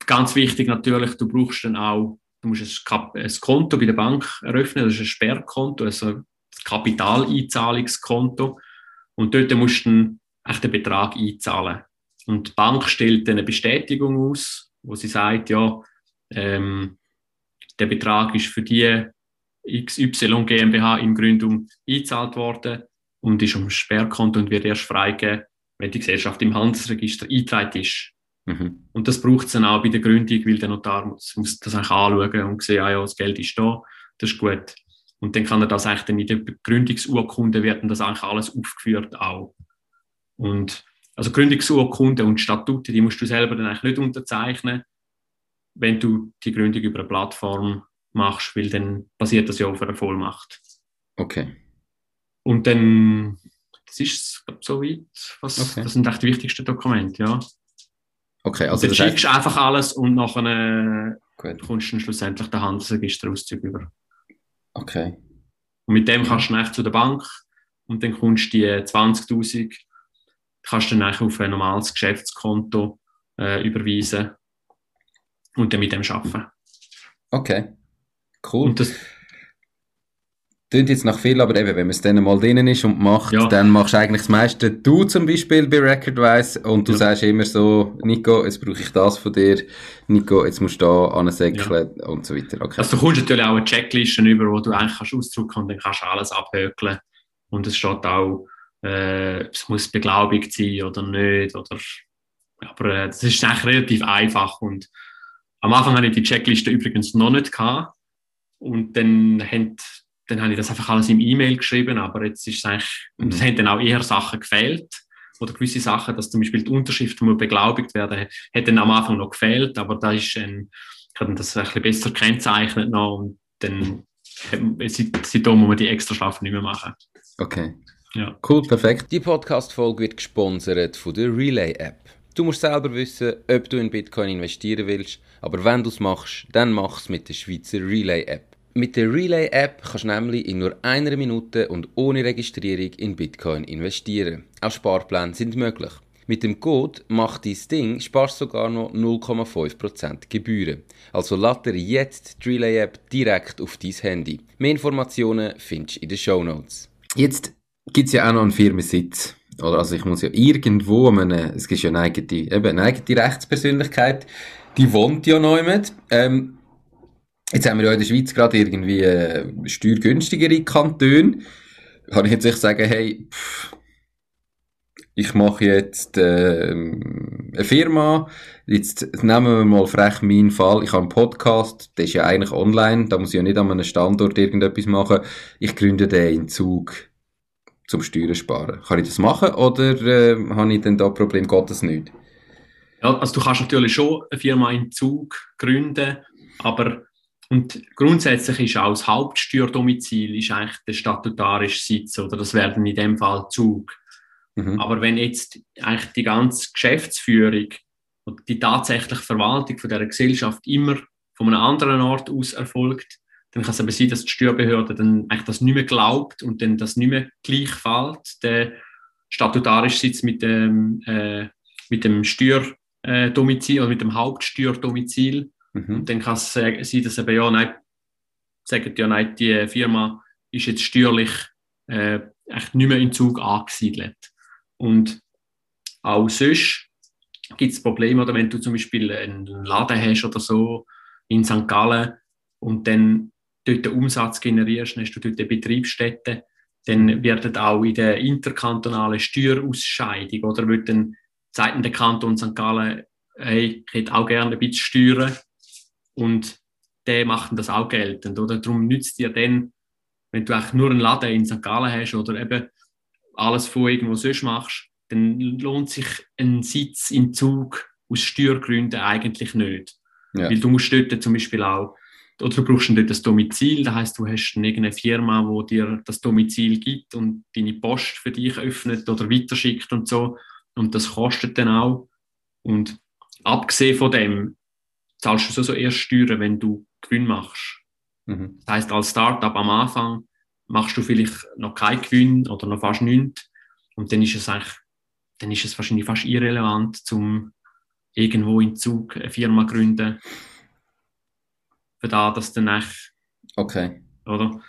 ganz wichtig natürlich, du brauchst dann auch, du musst ein, ein Konto bei der Bank eröffnen, das ist ein Sperrkonto, also ein Kapitaleinzahlungskonto. Und dort musst du dann echt den Betrag einzahlen. Und die Bank stellt dann eine Bestätigung aus, wo sie sagt, ja, ähm, der Betrag ist für die XY GmbH in Gründung eingezahlt worden und ist um Sperrkonto und wird erst freigegeben, wenn die Gesellschaft im Handelsregister eingetragen ist. Mhm. Und das braucht es dann auch bei der Gründung, weil der Notar muss, muss das eigentlich anschauen und sehen, ah ja, das Geld ist da, das ist gut. Und dann kann er das eigentlich dann in der Gründungsurkunde werden das eigentlich alles aufgeführt auch. Und also Gründungsurkunde und Statute, die musst du selber dann eigentlich nicht unterzeichnen, wenn du die Gründung über eine Plattform machst, weil dann basiert das ja auf einer Vollmacht. Okay. Und dann, das ist glaub, so weit, was, okay. das sind echt die wichtigsten Dokumente, ja. Okay, also dann schickst du einfach alles und nachher äh, kommst du schlussendlich den Handelsregisterauszug über. Okay. Und mit dem kannst du dann zu der Bank und dann kommst du die 20'000 kannst du dann auf ein normales Geschäftskonto äh, überweisen und dann mit dem arbeiten. Okay, cool. Und das Klingt jetzt nach viel, aber eben, wenn man es dann mal drinnen ist und macht, ja. dann machst du eigentlich das meiste. Du zum Beispiel bei Recordwise und du ja. sagst immer so, Nico, jetzt brauche ich das von dir, Nico, jetzt musst du da ansäckeln ja. und so weiter. Okay. Also du kommst natürlich auch eine Checkliste über, wo du eigentlich kannst ausdrucken und dann kannst du alles abhökeln. Und es steht auch, äh, es muss beglaubigt sein oder nicht. Oder, aber äh, das ist eigentlich relativ einfach. Und am Anfang hatte ich die Checkliste übrigens noch nicht gehabt. Und dann, haben, dann habe ich das einfach alles im E-Mail geschrieben, aber jetzt ist es eigentlich, und es haben dann auch eher Sachen gefehlt. Oder gewisse Sachen, dass zum Beispiel die Unterschrift muss beglaubigt werden, hat dann am Anfang noch gefehlt, aber da ist ein, ich habe das ein bisschen besser kennzeichnet noch und dann, seitdem muss man die extra Schlafen nicht mehr machen. Okay. Ja. Cool, perfekt. Die Podcast-Folge wird gesponsert von der Relay-App. Du musst selber wissen, ob du in Bitcoin investieren willst, aber wenn du es machst, dann mach es mit der Schweizer Relay-App. Mit der Relay-App kannst du nämlich in nur einer Minute und ohne Registrierung in Bitcoin investieren. Auch Sparpläne sind möglich. Mit dem Code «Mach dein Ding» sparst sogar noch 0,5% Gebühren. Also lade jetzt die Relay-App direkt auf dein Handy. Mehr Informationen findest du in den Show Notes. Jetzt gibt es ja auch noch einen Firmensitz. Oder? Also ich muss ja irgendwo, meine, es gibt ja eine eigene, eben eine eigene Rechtspersönlichkeit, die wohnt ja noch jemand. Ähm, jetzt haben wir ja in der Schweiz gerade irgendwie äh, steuergünstigere Kantone. Kann ich jetzt nicht sagen, hey, pff, ich mache jetzt äh, eine Firma, jetzt nehmen wir mal frech meinen Fall, ich habe einen Podcast, der ist ja eigentlich online, da muss ich ja nicht an einem Standort irgendetwas machen, ich gründe den in Zug zum Steuern sparen. Kann ich das machen oder äh, habe ich denn da Problem, geht das nicht? Ja, also du kannst natürlich schon eine Firma in Zug gründen, aber und grundsätzlich ist auch das Hauptsteuerdomizil ist eigentlich der statutarische Sitz oder das werden in dem Fall Zug. Mhm. Aber wenn jetzt eigentlich die ganze Geschäftsführung und die tatsächliche Verwaltung von der Gesellschaft immer von einem anderen Ort aus erfolgt, dann kann es aber sein, dass die Steuerbehörde dann eigentlich das nicht mehr glaubt und dann das nicht mehr gleich fällt, der statutarische Sitz mit dem, äh, mit dem Steuerdomizil oder mit dem Hauptsteuerdomizil. Mhm. Und dann kann es sein, dass eben, ja, nein, sagen ja, nein, die Firma ist jetzt steuerlich äh, echt nicht mehr in Zug angesiedelt. Und auch sonst gibt es Probleme, oder wenn du zum Beispiel einen Laden hast oder so in St. Gallen und dann dort den Umsatz generierst, dann hast du dort eine Betriebsstätte, dann wird auch in der interkantonalen Steuerausscheidung oder wird dann seitens der Kanton St. Gallen, hey, ich hätte auch gerne ein bisschen Steuern und der macht das auch geltend, oder? Darum nützt dir dann, wenn du eigentlich nur einen Laden in St. Gallen hast oder eben alles von irgendwo sonst machst, dann lohnt sich ein Sitz im Zug aus Steuergründen eigentlich nicht. Ja. Weil du musst dort zum Beispiel auch, oder du brauchst dort das Domizil, das heißt, du hast irgendeine Firma, wo dir das Domizil gibt und deine Post für dich öffnet oder weiterschickt und so. Und das kostet dann auch. Und abgesehen von dem, zahlst du sowieso erst Steuern, wenn du Gewinn machst. Mhm. Das heißt, als Startup am Anfang machst du vielleicht noch keinen Gewinn oder noch fast nichts. Und dann ist es eigentlich, dann ist es wahrscheinlich fast irrelevant, zum irgendwo in Zug eine Firma gründen. Für da, dass dann echt, Okay. Oder?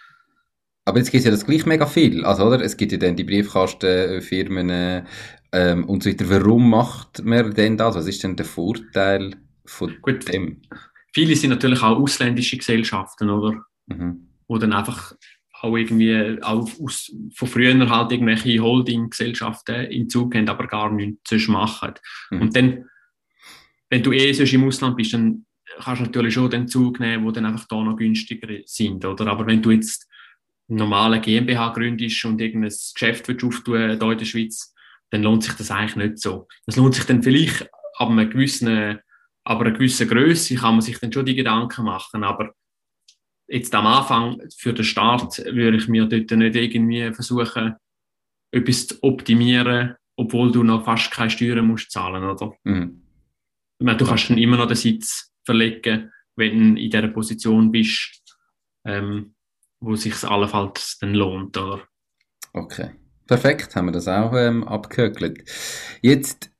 Aber jetzt gibt es ja das gleich mega viel. Also, oder? Es gibt ja dann die Briefkastenfirmen äh, ähm, und so weiter. Warum macht man denn das? Was ist denn der Vorteil von Gut, dem? Viele sind natürlich auch ausländische Gesellschaften, oder? Mhm. Wo dann einfach auch irgendwie auch aus, von früher halt irgendwelche Holding-Gesellschaften in Zug haben, aber gar nichts sonst machen. Mhm. Und dann, wenn du eh sonst im Ausland bist, dann kannst du natürlich schon den Zug nehmen, wo dann einfach da noch günstiger sind, oder? Aber wenn du jetzt eine normale GmbH gründest und irgendein Geschäft willst auftun hier in der Schweiz, dann lohnt sich das eigentlich nicht so. Das lohnt sich dann vielleicht ab einer gewissen, aber einer gewissen Größe kann man sich dann schon die Gedanken machen, aber jetzt am Anfang für den Start würde ich mir dort nicht irgendwie versuchen, etwas zu optimieren, obwohl du noch fast keine Steuern musst zahlen, oder? Mhm. Ich meine, du kannst dann immer noch den Sitz verlegen, wenn du in der Position bist, ähm, wo sich allenfalls dann lohnt, oder? Okay. Perfekt, haben wir das auch ähm, abgehökelt. Jetzt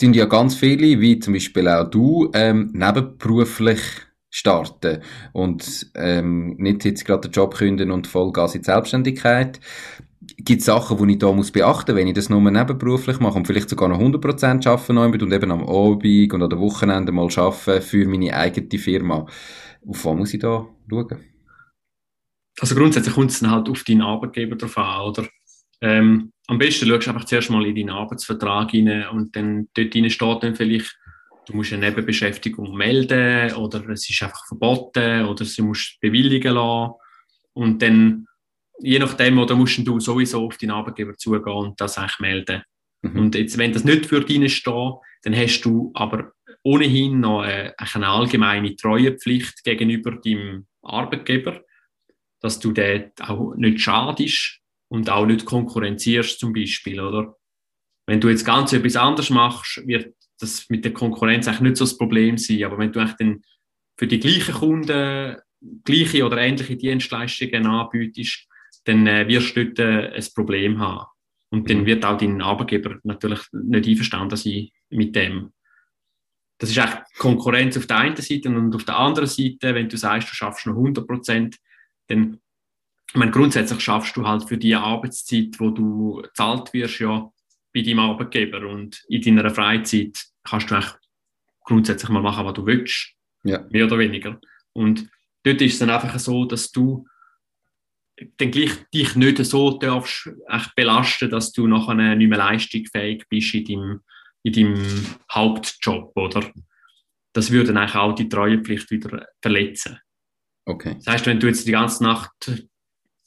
sind ja ganz viele, wie zum Beispiel auch du, ähm, nebenberuflich starten und ähm, nicht jetzt gerade den Job künden und Vollgas in die Selbstständigkeit. Gibt Sachen, die ich da muss beachten, wenn ich das nur nebenberuflich mache und vielleicht sogar noch 100% arbeiten und eben am Abend und an den Wochenenden mal arbeiten für meine eigene Firma. Auf was muss ich da schauen? Also grundsätzlich kommt es halt auf deinen Arbeitgeber drauf an, oder? Ähm, am besten schaust du einfach zuerst mal in deinen Arbeitsvertrag rein und dann dort rein steht dann vielleicht du musst eine Nebenbeschäftigung melden oder es ist einfach verboten oder sie musst bewilligen lassen. Und dann, je nachdem, oder musst du sowieso auf deinen Arbeitgeber zugehen und das eigentlich melden. Mhm. Und jetzt, wenn das nicht für dich steht, dann hast du aber ohnehin noch eine, eine allgemeine Treuepflicht gegenüber deinem Arbeitgeber, dass du dort auch nicht schadest und auch nicht konkurrenzierst zum Beispiel, oder? Wenn du jetzt ganz etwas anderes machst, wird das mit der Konkurrenz eigentlich nicht so das Problem sein. Aber wenn du eigentlich dann für die gleichen Kunden gleiche oder ähnliche Dienstleistungen anbietest, dann äh, wirst du dort äh, ein Problem haben. Und dann mhm. wird auch dein Arbeitgeber natürlich nicht einverstanden sein mit dem. Das ist eigentlich Konkurrenz auf der einen Seite und auf der anderen Seite, wenn du sagst, du schaffst noch 100 Prozent, dann, ich meine, grundsätzlich schaffst du halt für die Arbeitszeit, wo du zahlt wirst, ja bei deinem Arbeitgeber und in deiner Freizeit kannst du eigentlich grundsätzlich mal machen, was du willst. Ja. Mehr oder weniger. Und dort ist es dann einfach so, dass du dann gleich dich nicht so darfst echt belasten, dass du nachher nicht mehr leistungsfähig bist in deinem, in deinem Hauptjob, oder? Das würde eigentlich auch die Treuepflicht wieder verletzen. Okay. Das heißt, wenn du jetzt die ganze Nacht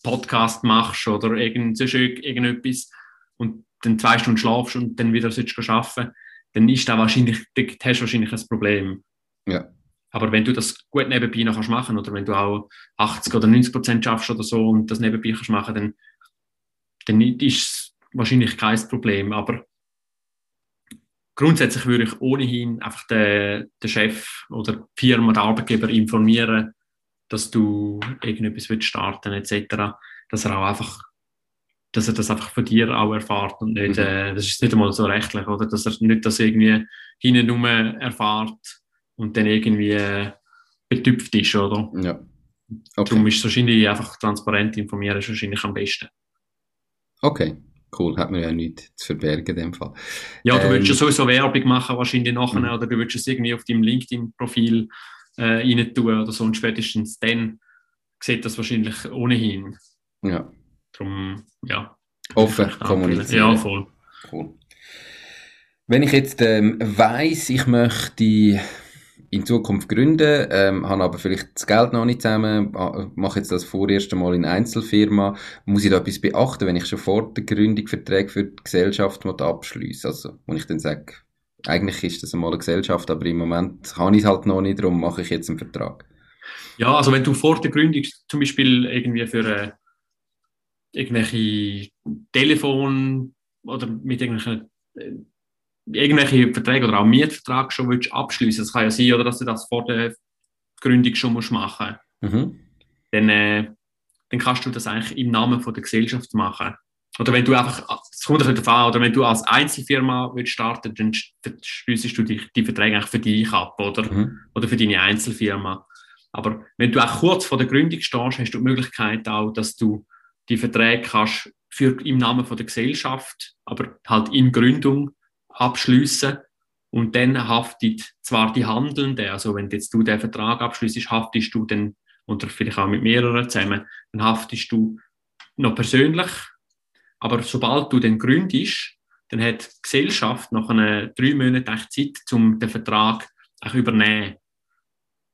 Podcast machst oder irgend, irgendetwas und dann zwei Stunden schlafst und dann wieder sollst arbeiten, dann ist da wahrscheinlich, hast du wahrscheinlich ein Problem. Ja. Aber wenn du das gut nebenbei noch kannst machen oder wenn du auch 80 oder 90 Prozent schaffst oder so und das nebenbei kannst machen, dann, dann ist es wahrscheinlich kein Problem. Aber grundsätzlich würde ich ohnehin einfach den, den Chef oder die Firma, den Arbeitgeber informieren, dass du irgendetwas willst starten etc., dass er auch einfach dass er das einfach von dir auch erfahrt und nicht, mhm. äh, das ist nicht einmal so rechtlich, oder? Dass er nicht das irgendwie hinten erfahrt und dann irgendwie äh, betüpft ist, oder? Ja. Okay. Darum ist es wahrscheinlich einfach transparent informieren, ist wahrscheinlich am besten. Okay, cool. Hat man ja nichts zu verbergen in dem Fall. Ja, du ähm, würdest ja sowieso Werbung machen, wahrscheinlich nachher, mhm. oder du würdest es irgendwie auf deinem LinkedIn-Profil äh, rein tun oder so und spätestens dann sieht das wahrscheinlich ohnehin. Ja. Darum, ja. Offen kommunizieren. Ja, voll. Cool. Wenn ich jetzt ähm, weiss, ich möchte in Zukunft gründen, ähm, habe aber vielleicht das Geld noch nicht zusammen, mache jetzt das vorerst einmal in Einzelfirma, muss ich da etwas beachten, wenn ich schon vor der Gründung Verträge für die Gesellschaft abschließe? Also, wenn ich dann sage, eigentlich ist das einmal eine Gesellschaft, aber im Moment kann ich es halt noch nicht, darum mache ich jetzt einen Vertrag. Ja, also wenn du vor der Gründung zum Beispiel irgendwie für äh, irgendwelche Telefon oder mit irgendwelchen äh, irgendwelche Verträge oder auch Mietvertrag schon willst abschließen. Das kann ja sein, oder dass du das vor der Gründung schon musst machen. Mhm. Dann, äh, dann kannst du das eigentlich im Namen von der Gesellschaft machen. Oder wenn du einfach, es kommt ein an, oder wenn du als Einzelfirma willst starten, dann schließt du die, die Verträge eigentlich für dich ab, oder? Mhm. Oder für deine Einzelfirma. Aber wenn du auch kurz vor der Gründung stehst, hast du die Möglichkeit auch, dass du die Verträge kannst für, im Namen von der Gesellschaft, aber halt in Gründung abschließen und dann haftet zwar die Handelnde, also wenn jetzt du den Vertrag abschließt, haftest du dann, oder vielleicht auch mit mehreren zusammen, dann haftest du noch persönlich, aber sobald du den gründest, dann hat die Gesellschaft nach einer drei Monaten Zeit, um den Vertrag auch übernehmen.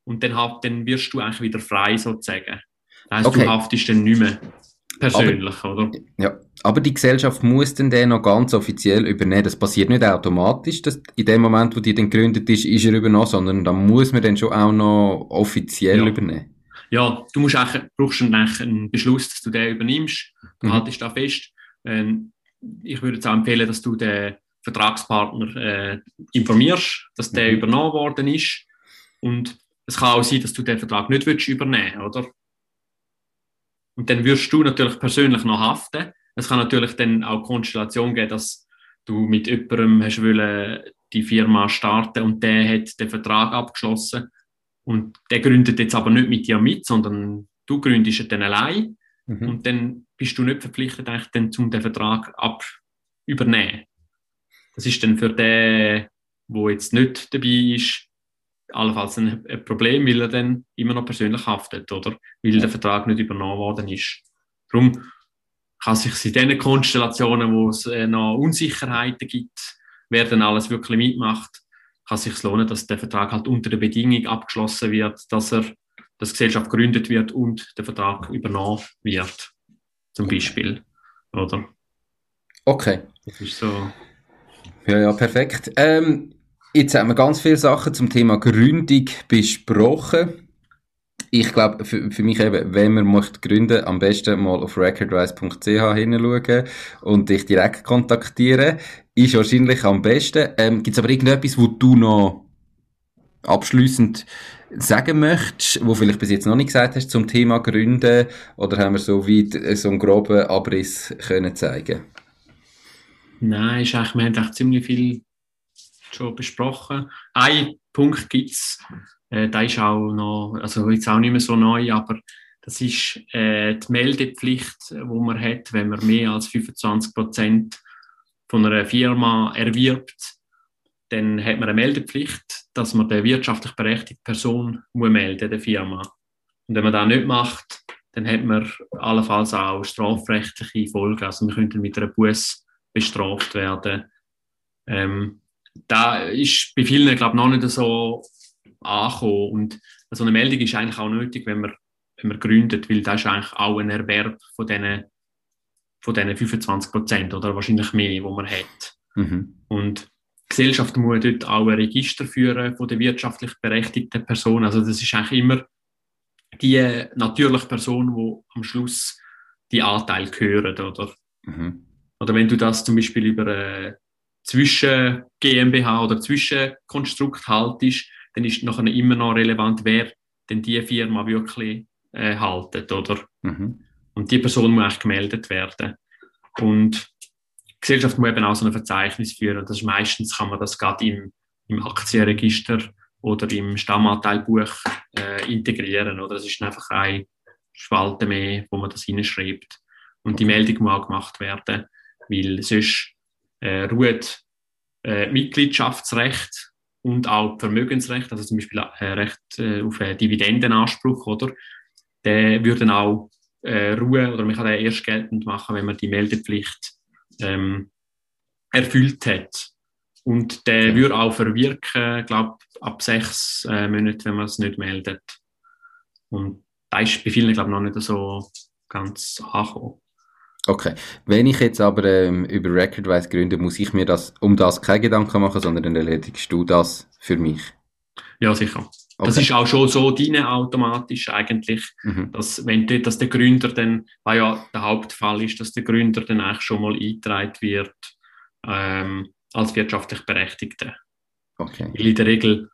Und dann, dann wirst du eigentlich wieder frei sozusagen. Das heisst, okay. du haftest dann nicht mehr persönlich, aber, oder? Ja, aber die Gesellschaft muss dann den noch ganz offiziell übernehmen. Das passiert nicht automatisch, dass in dem Moment, wo die dann gegründet ist, ist er übernommen, sondern da muss man dann schon auch noch offiziell ja. übernehmen. Ja, du musst eigentlich, brauchst dann einen Beschluss, dass du den übernimmst. Du mhm. haltest da fest. Ähm, ich würde jetzt auch empfehlen, dass du den Vertragspartner äh, informierst, dass der mhm. übernommen worden ist. Und es kann auch sein, dass du den Vertrag nicht willst übernehmen oder? Und dann wirst du natürlich persönlich noch haften. Es kann natürlich dann auch Konstellation geben, dass du mit jemandem hast wollen, die Firma starten und der hat den Vertrag abgeschlossen und der gründet jetzt aber nicht mit dir mit, sondern du gründest ihn dann allein mhm. und dann bist du nicht verpflichtet, eigentlich dann zum den Vertrag ab übernehmen. Das ist dann für den, wo jetzt nicht dabei ist, allenfalls ein, ein, Problem, weil er dann immer noch persönlich haftet, oder? Weil ja. der Vertrag nicht übernommen worden ist. Darum kann sich in diesen Konstellationen, wo es äh, noch Unsicherheiten gibt, wer dann alles wirklich mitmacht, kann es sich lohnen, dass der Vertrag halt unter der Bedingung abgeschlossen wird, dass er, dass Gesellschaft gegründet wird und der Vertrag übernommen wird. Zum Beispiel. Oder? Okay. Das ist so. Ja, ja, perfekt. Ähm, Jetzt haben wir ganz viele Sachen zum Thema Gründung besprochen. Ich glaube, für, für, mich eben, wenn man möchte gründen, am besten mal auf recordwise.ch hinschauen und dich direkt kontaktieren. Ist wahrscheinlich am besten. Ähm, Gibt es aber irgendetwas, wo du noch abschließend sagen möchtest, wo vielleicht bis jetzt noch nicht gesagt hast zum Thema Gründen? Oder haben wir so weit äh, so einen groben Abriss können zeigen? Nein, ist eigentlich, wir haben echt ziemlich viel schon besprochen. Ein Punkt gibt es, äh, der ist auch noch, also jetzt auch nicht mehr so neu, aber das ist äh, die Meldepflicht, die man hat, wenn man mehr als 25 Prozent von einer Firma erwirbt, dann hat man eine Meldepflicht, dass man der wirtschaftlich berechtigte Person muss melden der Firma. Und wenn man das nicht macht, dann hat man allenfalls auch strafrechtliche Folgen. Also wir könnten mit einer Buß bestraft werden. Ähm, da ist bei vielen, glaube ich, noch nicht so angekommen. Und so eine Meldung ist eigentlich auch nötig, wenn man, wenn man gründet, weil das ist eigentlich auch ein Erwerb von diesen, von diesen 25 Prozent oder wahrscheinlich mehr, wo man hat. Mhm. Und die Gesellschaft muss dort auch ein Register führen von der wirtschaftlich berechtigten Person. Also das ist eigentlich immer die natürliche Person, die am Schluss die Anteil gehören, oder? Mhm. Oder wenn du das zum Beispiel über eine Zwischen GmbH oder Zwischenkonstrukt haltest, dann ist nachher immer noch relevant, wer denn die Firma wirklich äh, haltet, oder? Mhm. Und die Person muss eigentlich gemeldet werden. Und Gesellschaft muss eben auch so ein Verzeichnis führen. Und das ist meistens kann man das gerade im, im Aktienregister oder im Stammanteilbuch äh, integrieren. Oder es ist einfach eine Spalte mehr, wo man das hinschreibt. Und die Meldung muss auch gemacht werden, weil sonst äh, ruht äh, Mitgliedschaftsrecht und auch Vermögensrecht, also zum Beispiel äh, Recht äh, auf einen Dividendenanspruch, oder? Der würde dann auch äh, ruhen oder man kann den erst geltend machen, wenn man die Meldepflicht ähm, erfüllt hat. Und der würde auch verwirken, glaube ab sechs äh, Monaten, wenn man es nicht meldet. Und da ist bei vielen, glaube ich, noch nicht so ganz angekommen. Okay. Wenn ich jetzt aber ähm, über Recordwise gründe, muss ich mir das um das keine Gedanken machen, sondern dann erledigst du das für mich. Ja, sicher. Okay. Das ist auch schon so deine automatisch eigentlich, mhm. dass wenn dort, dass der Gründer dann, weil ja der Hauptfall ist, dass der Gründer dann eigentlich schon mal eingetragen wird ähm, als wirtschaftlich Berechtigter. Okay. Weil in der Regel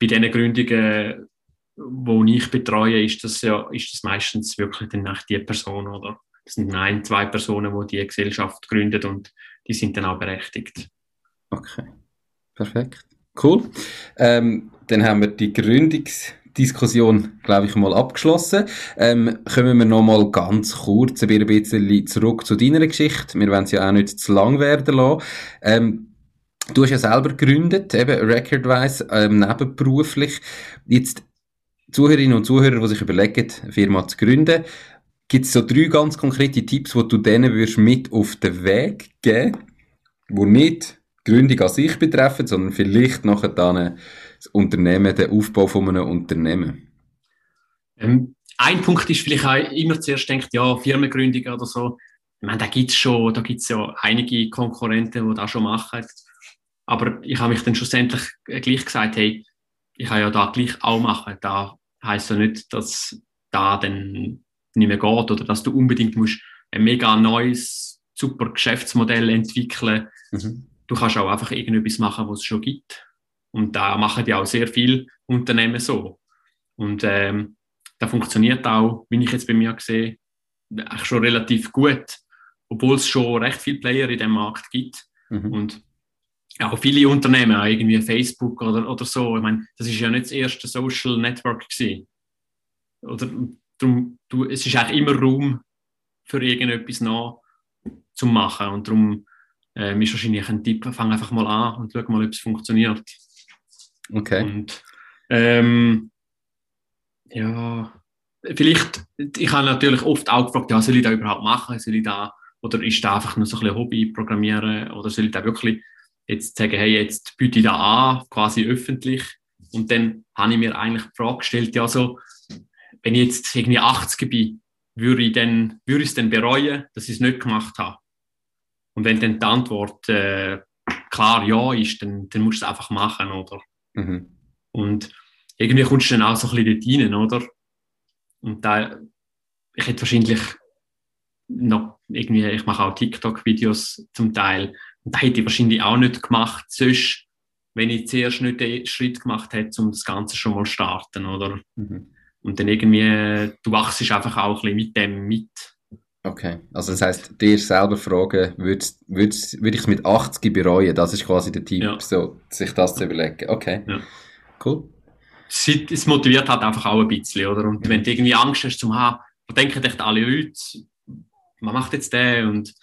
bei diesen Gründungen, die ich betreue, ist das ja ist das meistens wirklich dann die Person, oder? Das sind ein, zwei Personen, die die Gesellschaft gründet und die sind dann auch berechtigt. Okay, perfekt. Cool. Ähm, dann haben wir die Gründungsdiskussion, glaube ich, mal abgeschlossen. Ähm, kommen wir noch mal ganz kurz ein bisschen zurück zu deiner Geschichte. Wir wollen es ja auch nicht zu lang werden lassen. Ähm, Du hast ja selber gegründet, eben Recordwise, ähm, nebenberuflich. Jetzt Zuhörerinnen und Zuhörer, die sich überlegen, eine Firma zu gründen, Gibt es so drei ganz konkrete Tipps, die du denen würdest mit auf den Weg geben, die nicht Gründung an sich betreffen, sondern vielleicht nachher dann das Unternehmen, den Aufbau von einem Unternehmen? Ähm, ein Punkt ist vielleicht auch immer zuerst denkt, ja, Firmengründung oder so. Ich meine, da gibt es schon, da gibt es ja einige Konkurrenten, die das schon machen. Aber ich habe mich dann schlussendlich gleich gesagt, hey, ich kann ja da gleich auch machen. Da heißt ja nicht, dass da dann nicht mehr geht oder dass du unbedingt musst ein mega neues, super Geschäftsmodell entwickeln. Mhm. Du kannst auch einfach irgendetwas machen, was es schon gibt. Und da machen die auch sehr viele Unternehmen so. Und ähm, da funktioniert auch, wie ich jetzt bei mir sehe, eigentlich schon relativ gut, obwohl es schon recht viele Player in dem Markt gibt. Mhm. Und auch viele Unternehmen, auch irgendwie Facebook oder, oder so. Ich meine, das ist ja nicht das erste Social Network gewesen. Oder darum, du, es ist eigentlich immer Raum für irgendetwas noch zu machen. Und darum ähm, ist wahrscheinlich ein Tipp, fang einfach mal an und schau mal, ob es funktioniert. Okay. Und, ähm, ja, vielleicht, ich habe natürlich oft auch gefragt, ja, soll ich da überhaupt machen? Soll ich da, oder ist da einfach nur so ein bisschen Hobby programmieren? Oder soll ich da wirklich jetzt sagen, hey, jetzt biete ich da an, quasi öffentlich? Und dann habe ich mir eigentlich die Frage gestellt, ja, so, wenn ich jetzt irgendwie 80 bin, würde ich, dann, würde ich es dann bereuen, dass ich es nicht gemacht habe. Und wenn dann die Antwort äh, klar ja ist, dann, dann musst du es einfach machen, oder? Mhm. Und irgendwie kommst du dann auch so ein bisschen dort rein, oder? Und da, ich hätte wahrscheinlich noch irgendwie, ich mache auch TikTok-Videos zum Teil, und da hätte ich wahrscheinlich auch nicht gemacht, sonst, wenn ich zuerst nicht den Schritt gemacht hätte, um das Ganze schon mal zu starten, oder? Mhm. Und dann irgendwie, du wachst einfach auch ein bisschen mit dem mit. Okay, also das heißt, dir selber fragen, würde würd, würd ich es mit 80 bereuen? Das ist quasi der Tipp, ja. so, sich das zu überlegen. Okay, ja. cool. Es, motiviert halt einfach auch ein bisschen, oder? Und wenn du irgendwie Angst hast zum haben, da denken echt alle Leute, man macht jetzt den und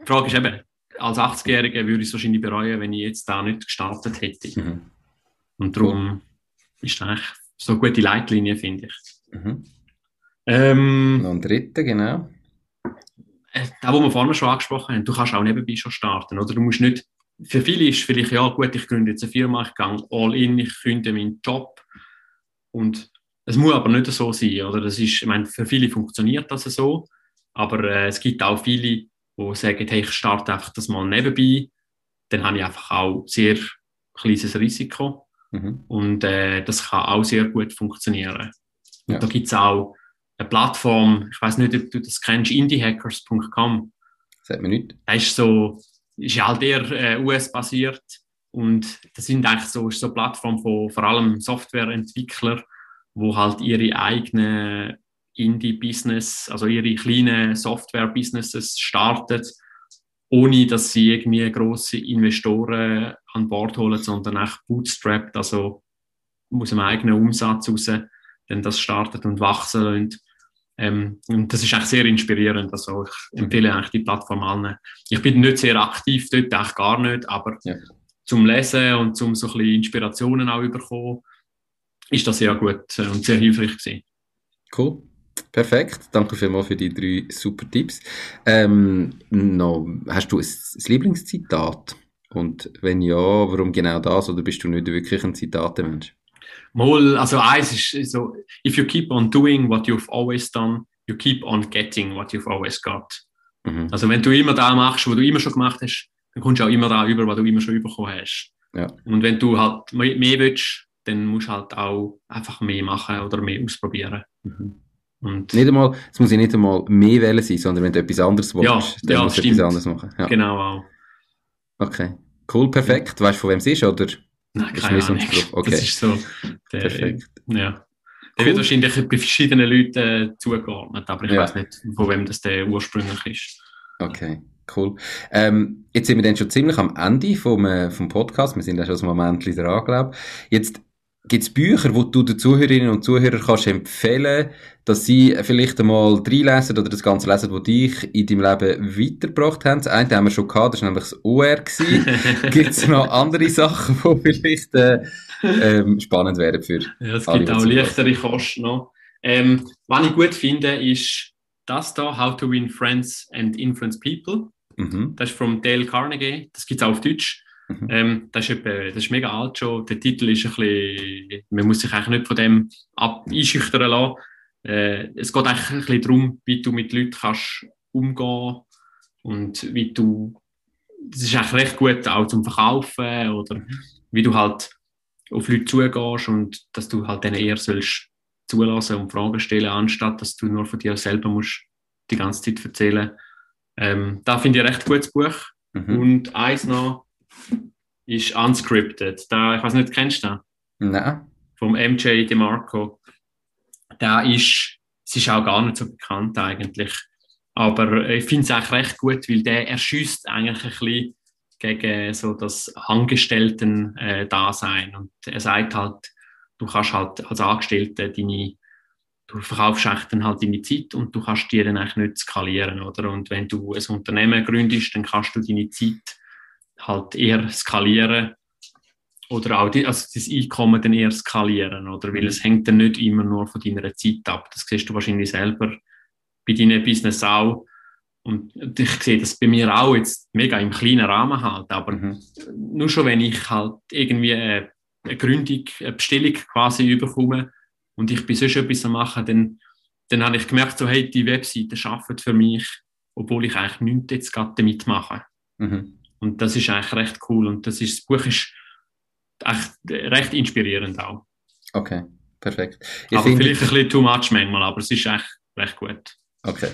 die Frage ist eben, als 80-Jähriger würde ich es wahrscheinlich bereuen, wenn ich jetzt da nicht gestartet hätte. Mhm. Und darum cool. ist das eigentlich so eine gute Leitlinie, finde ich. Mhm. Ähm, Noch ein dritter, genau. Äh, da, wo wir vorhin schon angesprochen haben, du kannst auch nebenbei schon starten, oder? Du musst nicht, für viele ist vielleicht, ja gut, ich gründe jetzt eine Firma, ich gehe all in, ich kündige meinen Job und es muss aber nicht so sein, oder? Das ist, ich meine, für viele funktioniert das so, aber äh, es gibt auch viele, die sagen, hey, ich starte einfach das mal nebenbei, dann habe ich einfach auch sehr kleines Risiko mhm. und äh, das kann auch sehr gut funktionieren. Ja. Da gibt es auch eine Plattform, ich weiß nicht, ob du das kennst, indiehackers.com. Sagt mir nicht. Das ist so, ist halt eher äh, US-basiert und das sind eigentlich so, ist so eine Plattform von vor allem Softwareentwicklern, wo halt ihre eigenen Indie-Business, also ihre kleinen Software-Businesses startet, ohne dass sie irgendwie große Investoren an Bord holen, sondern echt bootstrapped, also aus dem eigenen Umsatz raus, dann das startet und wachsen lässt. Ähm, und das ist eigentlich sehr inspirierend. Also ich empfehle eigentlich die Plattform allen. Ich bin nicht sehr aktiv dort, eigentlich gar nicht, aber ja. zum Lesen und zum so ein bisschen Inspirationen auch bekommen, ist das sehr gut äh, und sehr hilfreich gewesen. Cool. Perfekt, danke vielmals für die drei super Tipps. Ähm, noch, hast du ein, ein Lieblingszitat? Und wenn ja, warum genau das? Oder bist du nicht wirklich ein Zitatemensch? Mal, also eins ist so, if you keep on doing what you've always done, you keep on getting what you've always got. Mhm. Also wenn du immer da machst, was du immer schon gemacht hast, dann kommst du auch immer da über, was du immer schon bekommen hast. Ja. Und wenn du halt mehr, mehr willst, dann musst du halt auch einfach mehr machen oder mehr ausprobieren. Mhm. Und nicht einmal, es muss ja nicht einmal mehr wählen sein, sondern wenn du etwas anderes willst, ja, dann ja, musst du etwas anderes machen. Ja. Genau auch. Okay, cool, perfekt. Weißt du, von wem es ist, oder? Nein, keine Ahnung. Okay. Das ist so. Der, Perfekt. Ja. Der cool. wird wahrscheinlich bei verschiedenen Leuten äh, zugeordnet, aber ich ja. weiß nicht, von wem das der ursprünglich ist. Okay, cool. Ähm, jetzt sind wir dann schon ziemlich am Ende vom, äh, vom Podcast. Wir sind ja schon ein Moment dran, glaube ich. Jetzt Gibt es Bücher, wo du den Zuhörerinnen und Zuhörern kannst empfehlen, dass sie vielleicht einmal reinlesen oder das Ganze lesen, was dich in deinem Leben weitergebracht haben? Das eine haben wir schon gehabt, das war nämlich das OR. gibt es noch andere Sachen, die vielleicht äh, ähm, spannend wären für Ja, es gibt auch leichtere Kosten noch. Ähm, was ich gut finde, ist das da, How to Win Friends and Influence People. Mhm. Das ist von Dale Carnegie. Das gibt es auch auf Deutsch. Mhm. Ähm, das, ist etwa, das ist mega alt schon. Der Titel ist ein bisschen, man muss sich eigentlich nicht von dem ab einschüchtern lassen. Äh, es geht eigentlich ein bisschen darum, wie du mit Leuten kannst umgehen und wie du, das ist eigentlich recht gut auch zum Verkaufen oder mhm. wie du halt auf Leute zugehst und dass du halt denen eher sollst zulassen und Fragen stellen, anstatt dass du nur von dir selber musst die ganze Zeit erzählen. Ähm, da finde ich ein recht gutes Buch. Mhm. Und eins noch, ist Unscripted. Da, ich weiß nicht, kennst du den? Nein. Vom MJ DeMarco. Der ist, es ist auch gar nicht so bekannt eigentlich. Aber ich finde es eigentlich recht gut, weil der erschießt eigentlich ein bisschen gegen so das Angestellten-Dasein. Und er sagt halt, du kannst halt als Angestellter deine, du verkaufst dann halt deine Zeit und du kannst die dann eigentlich nicht skalieren, oder? Und wenn du ein Unternehmen gründest, dann kannst du deine Zeit halt eher skalieren oder auch die, also das Einkommen dann eher skalieren, oder? Weil es hängt dann nicht immer nur von deiner Zeit ab. Das siehst du wahrscheinlich selber bei deinem Business auch. Und ich sehe das bei mir auch jetzt mega im kleinen Rahmen halt, aber mhm. nur schon wenn ich halt irgendwie eine, eine Gründung, eine Bestellung quasi überkomme und ich bin sonst etwas am machen, dann, dann habe ich gemerkt, so, hey, die Webseite arbeitet für mich, obwohl ich eigentlich nichts jetzt gerade damit mache. Mhm. Und das ist eigentlich recht cool. Und das, ist, das Buch ist echt recht inspirierend auch. Okay, perfekt. Ihr aber vielleicht ein bisschen too much manchmal, aber es ist echt recht gut. Okay.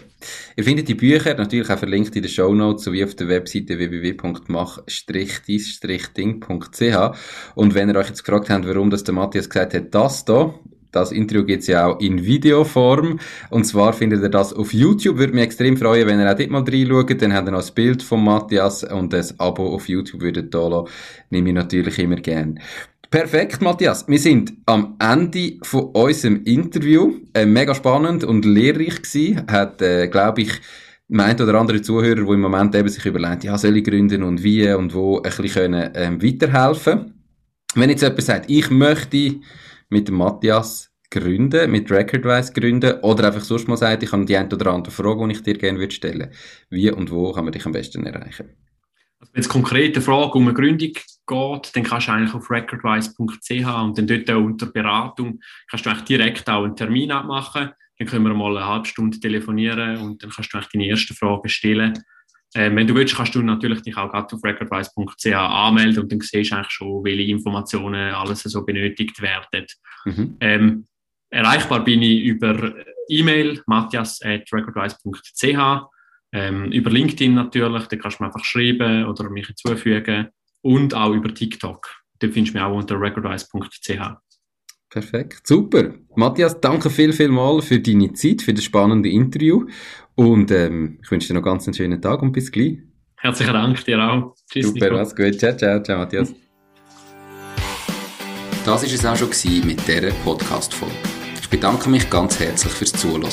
Ihr findet die Bücher natürlich auch verlinkt in den Show Notes sowie auf der Webseite www.mach-dis-ding.ch. Und wenn ihr euch jetzt gefragt habt, warum das der Matthias gesagt hat, das da, das Interview gibt es ja auch in Videoform. Und zwar findet ihr das auf YouTube. Würde mich extrem freuen, wenn ihr auch dort mal reinschaut. Dann habt ihr noch das Bild von Matthias und das Abo auf YouTube würdet da lassen. Nehme ich natürlich immer gern. Perfekt, Matthias. Wir sind am Ende von unserem Interview. Äh, mega spannend und lehrreich gewesen. Hat, äh, glaube ich, meint oder andere Zuhörer, die im Moment eben sich überlegen, ja, soll ich gründen und wie und wo ein bisschen können, ähm, weiterhelfen. Wenn jetzt jemand sagt, ich möchte mit Matthias gründen, mit Recordwise gründen oder einfach sonst mal sagt, ich habe die eine oder andere Frage, die ich dir gerne würde stellen Wie und wo kann man dich am besten erreichen? Also wenn es konkrete Frage um eine Gründung geht, dann kannst du eigentlich auf recordwise.ch und dann dort auch unter Beratung kannst du eigentlich direkt auch einen Termin abmachen. Dann können wir mal eine halbe Stunde telefonieren und dann kannst du eigentlich deine erste Frage stellen. Ähm, wenn du willst, kannst du natürlich dich auch gerade auf recordwise.ch anmelden und dann siehst du eigentlich schon, welche Informationen alles so benötigt werden. Mhm. Ähm, erreichbar bin ich über E-Mail matthias.recordwise.ch ähm, über LinkedIn natürlich, da kannst du mir einfach schreiben oder mich hinzufügen und auch über TikTok. Da findest du mich auch unter recordwise.ch. Perfekt, super. Matthias, danke viel, viel mal für deine Zeit, für das spannende Interview und ähm, ich wünsche dir noch ganz einen schönen Tag und bis gleich. Herzlichen Dank dir auch. Tschüss. Super, Nico. mach's gut. Ciao, ciao, ciao, Matthias. Das war es auch schon mit dieser Podcast-Folge. Ich bedanke mich ganz herzlich fürs Zuhören.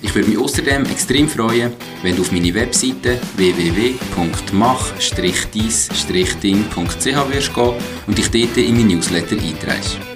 Ich würde mich außerdem extrem freuen, wenn du auf meine Webseite www.mach-dies-ding.ch wirst gehen und dich dort in mein Newsletter einträgst.